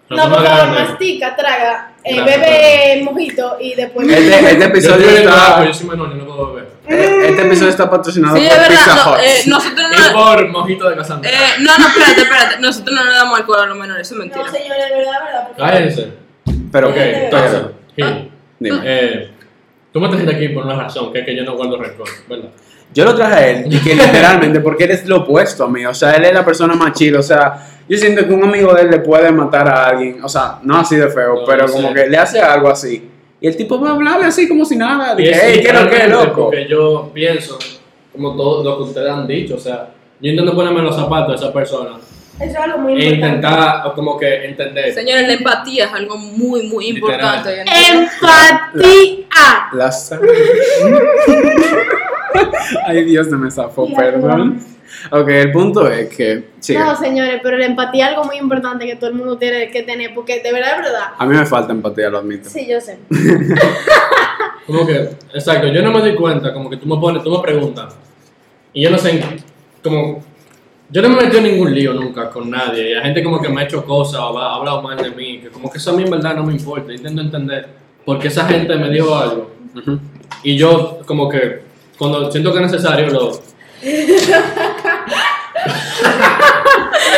No, por favor, grande- mastica, traga, eh, bebe mojito y después. Este, este Yo episodio soy está. yo soy menor, yo no puedo beber. Eh, Este episodio está patrocinado Sí, es por verdad. Pizza no, Hut. eh, nosotros Y no. por mojito de Cassandra. Eh, no, no, espérate, espérate. Nosotros no le damos alcohol a los menores, eso es mentira. No, de verdad, verdad. porque- Cállense. Pero, Ok, entonces, Gil, Ah. dime. eh, tú me trajiste aquí por una razón, que es que yo no guardo rencor, ¿verdad? Yo lo traje a él, y que literalmente, porque él es lo opuesto a mí, o sea, él es la persona más chida, o sea, yo siento que un amigo de él le puede matar a alguien, o sea, no así de feo, No, pero yo como sé. que le hace algo así, y el tipo va a hablarle así como si nada, es hey, ¿qué es lo que es, loco? Porque yo pienso, como todo lo que ustedes han dicho, o sea, yo intento ponerme en los zapatos de esa persona Eso es algo muy e importante. intentar o como que entender. Señores, la empatía es algo muy, muy importante. Empatía. Las... [LAUGHS] Ay, Dios, se me zafó, perdón. Ok, el punto es que, sí, No, señores, pero la empatía es algo muy importante que todo el mundo tiene que tener, porque de verdad, de verdad. a mí me falta empatía, lo admito. Sí, yo sé. [LAUGHS] Como que, exacto, yo no me doy cuenta, como que tú me pones, tú me preguntas, y yo no sé, como, yo no me he metido en ningún lío nunca con nadie, y la gente como que me ha hecho cosas o ha hablado mal de mí, que como que eso a mí en verdad no me importa, intento entender por qué esa gente me dijo algo, Ujú. y yo como que, cuando siento que es necesario, lo...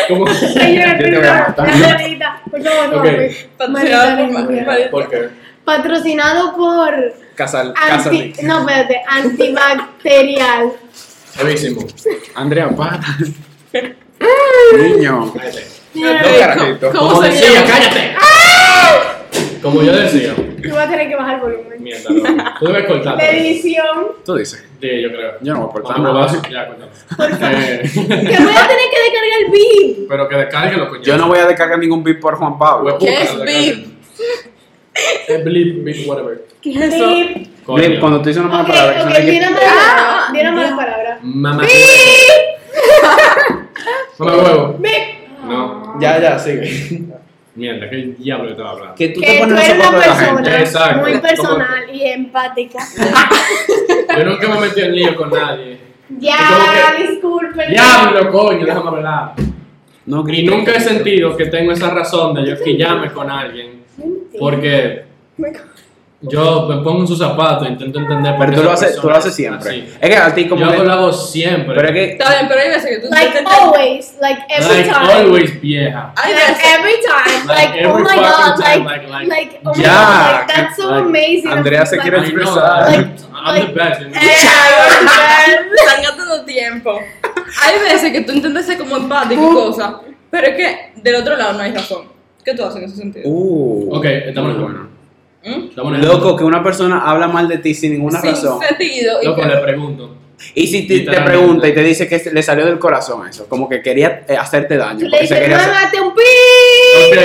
como, Señora, Yo te voy a matar. Margarita, por favor, no, Ok. pues. Patrocinado por. ¿por qué? Patrocinado por Casal, anti, Casal. no, espérate, antibacterial. Bravísimo. Andrea, para. Niño. Cállate. Dos carajitos. ¿Cómo Como se decía, llama? cállate. Como yo decía, Tú vas a tener que bajar el volumen. mierda, no. tú debes cortar. Edición. Tú dices. Sí, yo creo. Yo no voy nada. vamos, ya, cuéntame. [LAUGHS] Eh, Que voy a tener que descargar el beat. pero que descarguelo, coño. Yo no voy a descargar ningún beat por Juan Pablo. ¿Qué es lo descarguen. Es blip, beep, whatever. ¿Qué es eso? Beat. Coño. Beat, Cuando tú dices una mala Ok, palabra, ok, suena di que- una mala Ah, palabra. Di una mala palabra. Mamá. Mamá huevo. Beat. No. Ya, ya, sigue. [LAUGHS] Mierda, ¿qué diablo que estaba hablando? Que tú Que te tú pones en eres una zapatos de la gente. persona Exacto. muy personal y empática. [LAUGHS] Yo nunca me he metido en lío con nadie. Ya, que- disculpen. Diablo, coño, déjame hablar. No, Y nunca he sentido que tengo esa razón de yo quillarme con alguien. Porque yo me pongo en sus zapatos e intento entender por Pero qué tú lo haces, tú lo haces es siempre. así. Es que a ti como Yo que- lo hago siempre. Pero es que Está bien, pero hay veces que tú Like always, like every like time. always, vieja. Like every time, Like like, oh my fucking god, time, like, like- like, like- oh my Ya, god, like, that's so like, amazing. Andrea se quiere expresar. I'm, Like- I'm the best. gastando tiempo. Hay veces que tú intentas ser como empático y cosas, pero es que del otro lado no hay razón. ¿Qué tú haces en ese sentido? Uh, Ok, muy bueno. ¿Mm? Loco, que una persona habla mal de ti sin ninguna Sin razón. sentido. Loco, que- le pregunto. Y si te, te pregunta y te dice que le salió del corazón eso, como que quería eh, hacerte daño. Le quería hacer- un pi.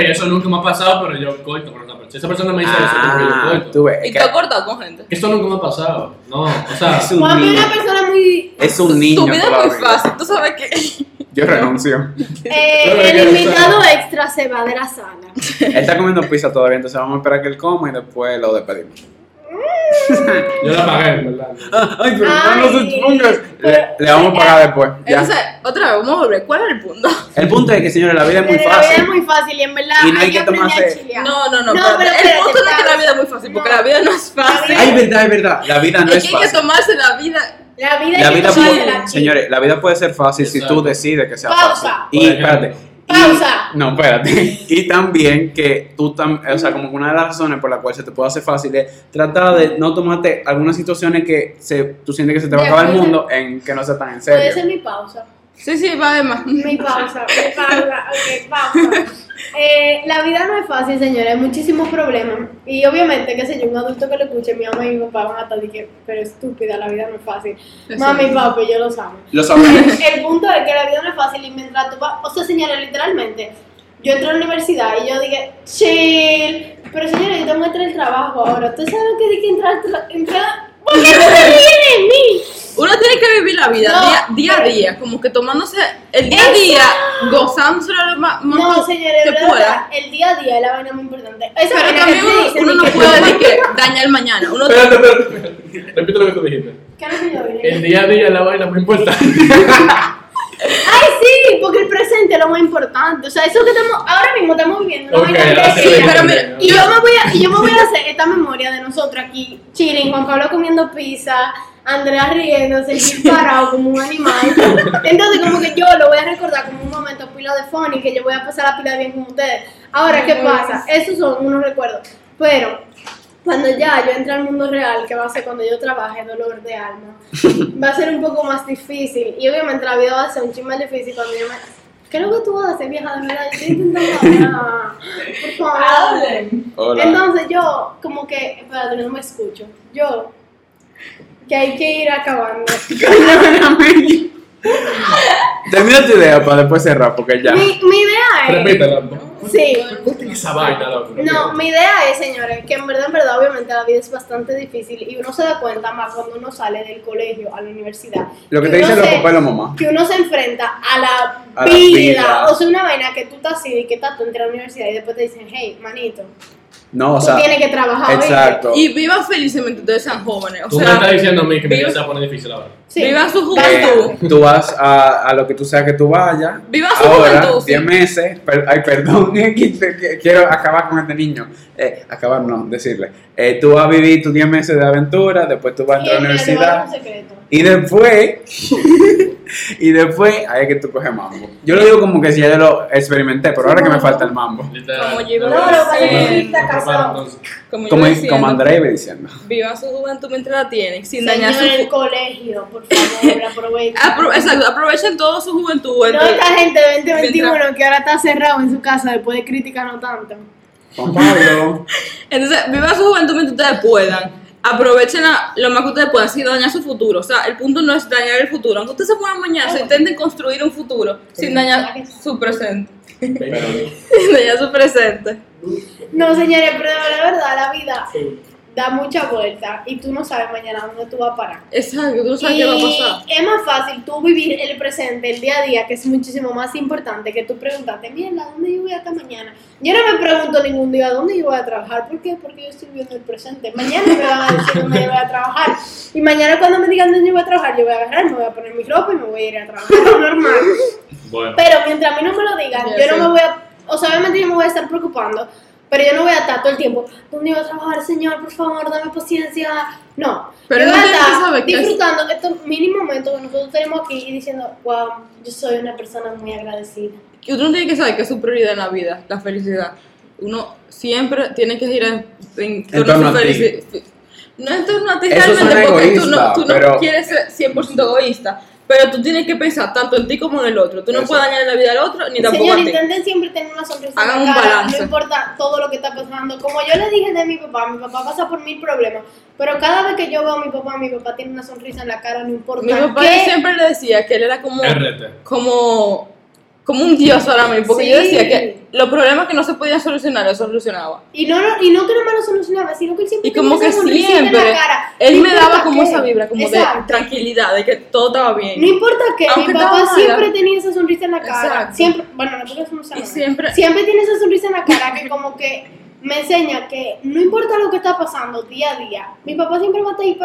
Eso nunca me ha pasado, pero yo corto con esa persona. Si esa persona me dice eso, como que yo Ah, corto. tú ves. Y tú has cortado con gente. Esto nunca me ha pasado. No, o sea, Es un niño. una persona muy. Es un niño Tu vida es muy fácil. Tú sabes que. Yo renuncio. Eh, [LAUGHS] el invitado extra se va de la sala. Él está comiendo pizza todavía, entonces vamos a esperar que él coma y después lo despedimos. yo la pagué, ¿verdad? Ay, pero Ay, no los expongas. Le, pero- le vamos a pagar después. Ya. Entonces, otra vez, vamos a volver. ¿Cuál es el punto? El punto es que, señores, la vida es muy La vida es fácil. muy fácil y en verdad Y no hay hay que tomarse- a chilear. No, no, no. No, pero el punto no es que la vida es muy fácil, porque No. la vida no es fácil. Ay, verdad, es verdad. La vida no es es que hay que fácil. tomarse la vida. La vida La vida puede, señores, la vida puede ser fácil si tú decides que sea Pausa. fácil. Y espérate. y- Pausa. no, espérate. [LAUGHS] Y también que tú tam, o sea, como que una de las razones por las cuales se te puede hacer fácil es tratar de no tomarte algunas situaciones que se, tú sientes que se te va a acabar el mundo en que no sea tan en Puede ser serio. mi pausa. Sí, sí, va además. Mi pausa, mi pausa, ok, pausa. [LAUGHS] Eh, la vida no es fácil, señores, hay muchísimos problemas. Y obviamente, qué sé yo, un adulto que lo escuche, mi mamá y mi papá van a estar que, pero estúpida, la vida no es fácil. Eso. Mami y papi, yo lo saben. Lo sabemos. El punto es que la vida no es fácil y mientras tú vas, o sea, señores, literalmente, yo entré a la universidad y yo dije, chill, pero señores, yo tengo que entrar al trabajo ahora. ¿Tú sabes lo que dije entrar al trabajo? ¿Por qué no se [LAUGHS] ríen de mí? Uno tiene que vivir la vida No, día, día a día, como que tomándose el día a día, gozándose lo más, No, señores, que pueda. verdad, el día a día es la vaina muy importante. Esa Pero también uno, uno no que- puede decir que daña el mañana. Uno Espérate, espérate, espérate. Repite lo que tú dijiste. ¿Qué? El día a día es la vaina muy importante. [LAUGHS] Ay, sí, porque el presente es lo más importante. O sea, eso que estamos, ahora mismo estamos viviendo. una Ok, vaina ahora sí increíble. lo pero entendí. mira, Y yo me voy a, y yo me voy a hacer esta memoria de nosotros aquí, chilling, Juan Pablo comiendo pizza, Andrea riéndose, Gil parado como un animal. Entonces, como que yo lo voy a recordar como un momento pila de funny, que yo voy a pasar la pila bien con ustedes. Ahora, ¿qué pasa? Esos son unos recuerdos. Pero, cuando ya yo entre al mundo real, que va a ser cuando yo trabaje dolor de alma, [LAUGHS] va a ser un poco más difícil. Y obviamente la vida va a ser un chisme difícil cuando yo me... ¿Qué es lo que tú haces, vieja? De verdad, yo estoy intentando [LAUGHS] hablar. Por favor. Hola. Entonces yo, como que, espérate, no me escucho. Yo, que hay que ir acabando. [LAUGHS] Termina tu idea para después cerrar, porque ya. Mi, mi idea es. Repítela. Sí. Esa vaina, loco. No, mi idea es, señores, que en verdad, en verdad, obviamente la vida es bastante difícil y uno se da cuenta más cuando uno sale del colegio a la universidad. Lo que te uno dicen los papás y la mamá. Que uno se enfrenta a la, A la vida. vida. O sea, una vaina que tú estás así y que estás tú entre la universidad y después te dicen, hey, manito, No, o tú sea. tienes que trabajar. ¿oíste?". Exacto. Y vivan felizmente, ustedes sean jóvenes. O Tú me estás sea, diciendo a mí que mi vida viva- se va a poner difícil ahora. Sí. vivan su juventud. Tú vas a, a lo que tú seas que tú vayas. Viva su Ahora, juventud, sí. 10 meses. per- ay, perdón, [LAUGHS] quiero acabar con este niño. Eh, acabar, no, decirle. Eh, tú vas a vivir tus 10 meses de aventura, después tú vas a entrar a la universidad. Y después, [LAUGHS] [LAUGHS] y después, ahí es que tú coges mambo. Yo lo digo como que si ya yo lo experimenté, pero ahora que me falta el mambo. Como yo No, entonces. como yo Como, iba diciendo, como Andrea iba diciendo. vivan su juventud mientras la tienen, sin dañar su el colegio, por favor, [LAUGHS] aprovechen. Apro- exacto, aprovechen toda su juventud. No entre- esta gente de 2021 Mientras- que ahora está cerrado en su casa después de críticas no tanto. Juan Pablo. [LAUGHS] Entonces, vivan su juventud mientras ustedes puedan. Aprovechen la- lo más que ustedes puedan sin dañar su futuro. O sea, el punto no es dañar el futuro. Aunque ustedes se pongan mañana, se intenten construir un futuro sin dañar su presente. [LAUGHS] Sin dañar su presente. No, señores, pero de verdad, la vida da mucha vuelta y tú no sabes mañana dónde tú vas a parar. Exacto, tú no sabes y qué va a pasar. es más fácil tú vivir el presente, el día a día, que es muchísimo más importante que tú preguntarte, mierda, ¿dónde yo voy hasta mañana? Yo no me pregunto ningún día dónde yo voy a trabajar. ¿Por qué? Porque yo estoy viviendo el presente. Mañana me van a decir dónde yo voy a trabajar. Y mañana cuando me digan dónde yo voy a trabajar, yo voy a agarrar, me voy a poner mi ropa y me voy a ir a trabajar. [LAUGHS] Normal. Bueno, Pero mientras a mí no me lo digan, yo no sé. me voy a. O sea, obviamente yo me voy a estar preocupando, pero yo no voy a estar todo el tiempo. ¿Dónde iba a trabajar, señor? Por favor, dame paciencia. No. Pero yo voy a estar que es- disfrutando estos mínimos momentos que nosotros tenemos aquí y diciendo, wow, yo soy una persona muy agradecida. Y uno tiene que saber que es su prioridad en la vida, la felicidad. Uno siempre tiene que girar en, En torno a felicidad. No en torno a ti realmente, porque tú no, tú no pero- quieres ser 100% egoísta, pero tú tienes que pensar tanto en ti como en el otro. Tú no Eso. puedes dañar la vida al otro ni tampoco Señor, a ti. intenten siempre tener una sonrisa Hagan en un la cara, balance. no importa todo lo que está pasando. Como yo le dije de mi papá, mi papá pasa por mil problemas, pero cada vez que yo veo a mi papá, mi papá tiene una sonrisa en la cara, no importa Mi papá qué. siempre le decía que él era como, RT. como, como un dios para mí, porque Sí. yo decía que los problemas que no se podían solucionar, los solucionaba. Y no, no- y no que no me lo solucionaba, sino que él siempre Y como que siempre, la cara. él No me importa daba como qué. esa vibra, como Exacto. de tranquilidad, de que todo estaba bien. No importa qué, Aunque mi papá mala. siempre tenía esa sonrisa en la cara. Exacto. Siempre, bueno, nosotros somos Y hermanos. siempre- siempre tiene esa sonrisa en la cara que [LAUGHS] como que me enseña que no importa lo que está pasando día a día, mi papá siempre va a estar ahí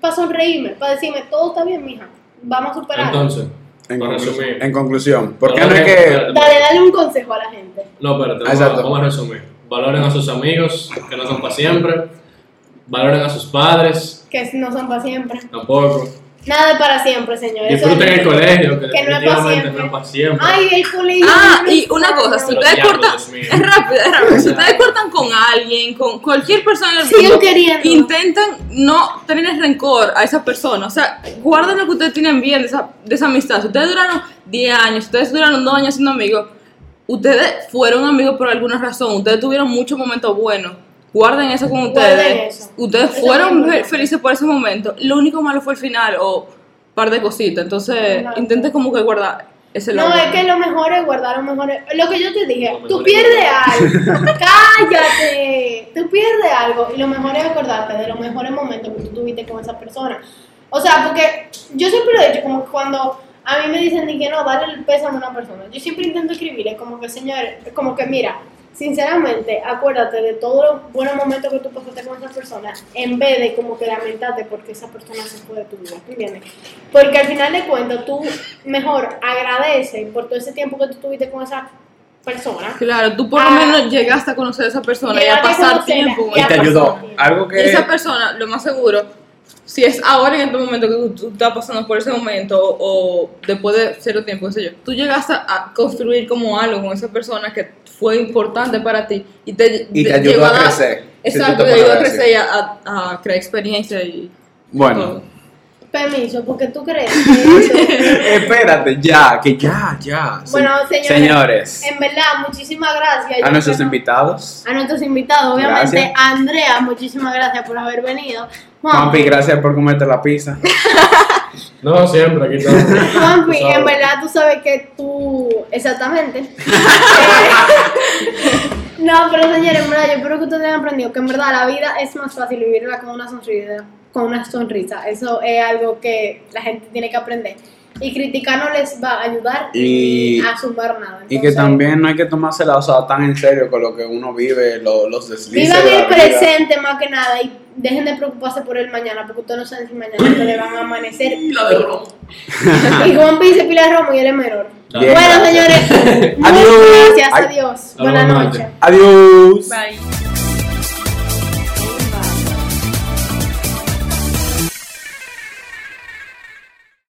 para sonreírme, para decirme, todo está bien, mija, vamos a superarlo. Entonces, En, para conclu- resumir. en conclusión, ¿por qué no es que Dale, dale un consejo a la gente. No, espérate, vamos, vamos a resumir. Valoren a sus amigos, que no son para siempre. Valoren a sus padres, Que no son para siempre. tampoco. Nada de para siempre, señor. Eso Disfruten el colegio, que, que no es pa' definitivamente siempre. no es para siempre. Ay, el colegio. Ah, y una cosa, si ustedes cortan, es rápido, es rápido, si ustedes cortan con alguien, con cualquier persona en el Sigan mundo, queriendo. intentan no tener rencor a esa persona, o sea, guarden lo que ustedes tienen bien de esa, de esa amistad. Si ustedes duraron 10 años, si ustedes duraron 2 años siendo amigos, ustedes fueron amigos por alguna razón, ustedes tuvieron muchos momentos buenos. Guarden eso con ustedes. eso. Ustedes Eso es fueron felices por ese momento. Lo único malo fue el final o un par de cositas. Entonces, como que guardar ese No, es que lo mejor es guardar lo mejor. es- Lo que yo te dije, tú pierdes algo. [LAUGHS] Cállate. Tú pierdes algo y lo mejor es acordarte de los mejores momentos que tú tuviste con esa persona. O sea, porque yo siempre lo he dicho, como que cuando a mí me dicen de que no, dale el pésame a una persona. Yo siempre intento escribirle como que, señores, como que mira, sinceramente, acuérdate de todos los buenos momentos que tú pasaste con esa persona, en vez de como que lamentarte porque esa persona se fue de tu vida, ¿tú ¿entiendes? Porque al final de cuentas, tú mejor agradeces por todo ese tiempo que tú tuviste con esa persona. Claro, tú por lo Ah. menos llegaste a conocer a esa persona y a pasar tiempo con y y te ayudó? Algo Y que esa persona, lo más seguro, si es ahora en este momento que tú, tú estás pasando por ese momento o después de cierto tiempo, qué sé yo, tú llegaste a construir como algo con esa persona que fue importante para ti y te, y te de- ayudó a crecer. si Exacto, te te ayudó a crecer y a, a- a crear experiencia y Bueno, todo. Permiso, porque tú crees [LAUGHS] que eso- espérate, ya, que ya, ya. Bueno, señores, Señores, En verdad, muchísimas gracias. a nuestros creo- invitados. A nuestros invitados, obviamente. Gracias. A Andrea, muchísimas gracias por haber venido. Juanpi, gracias por comerte la pizza. [LAUGHS] No, siempre, aquí estamos. Juanpi, en verdad tú sabes que tú. Exactamente. [LAUGHS] no, pero señores, en verdad, yo espero que ustedes hayan aprendido que en verdad la vida es más fácil vivirla con una sonrisa. Con una sonrisa. Eso es algo que la gente tiene que aprender. Y criticar no les va a ayudar Y- a sumar nada. Y que también no hay que tomársela o sea, tan en serio con lo que uno vive, lo- los deslices Vivan de el vida. presente más que nada y dejen de preocuparse por el mañana, porque ustedes no saben si mañana ustedes van a amanecer. Pila de romo. [LAUGHS] Y Juan dice pila de romo y él es menor. Bien, bueno, [LAUGHS] gracias. señores, muchas Adiós. gracias, adiós. Buenas noches. Adiós. Bye.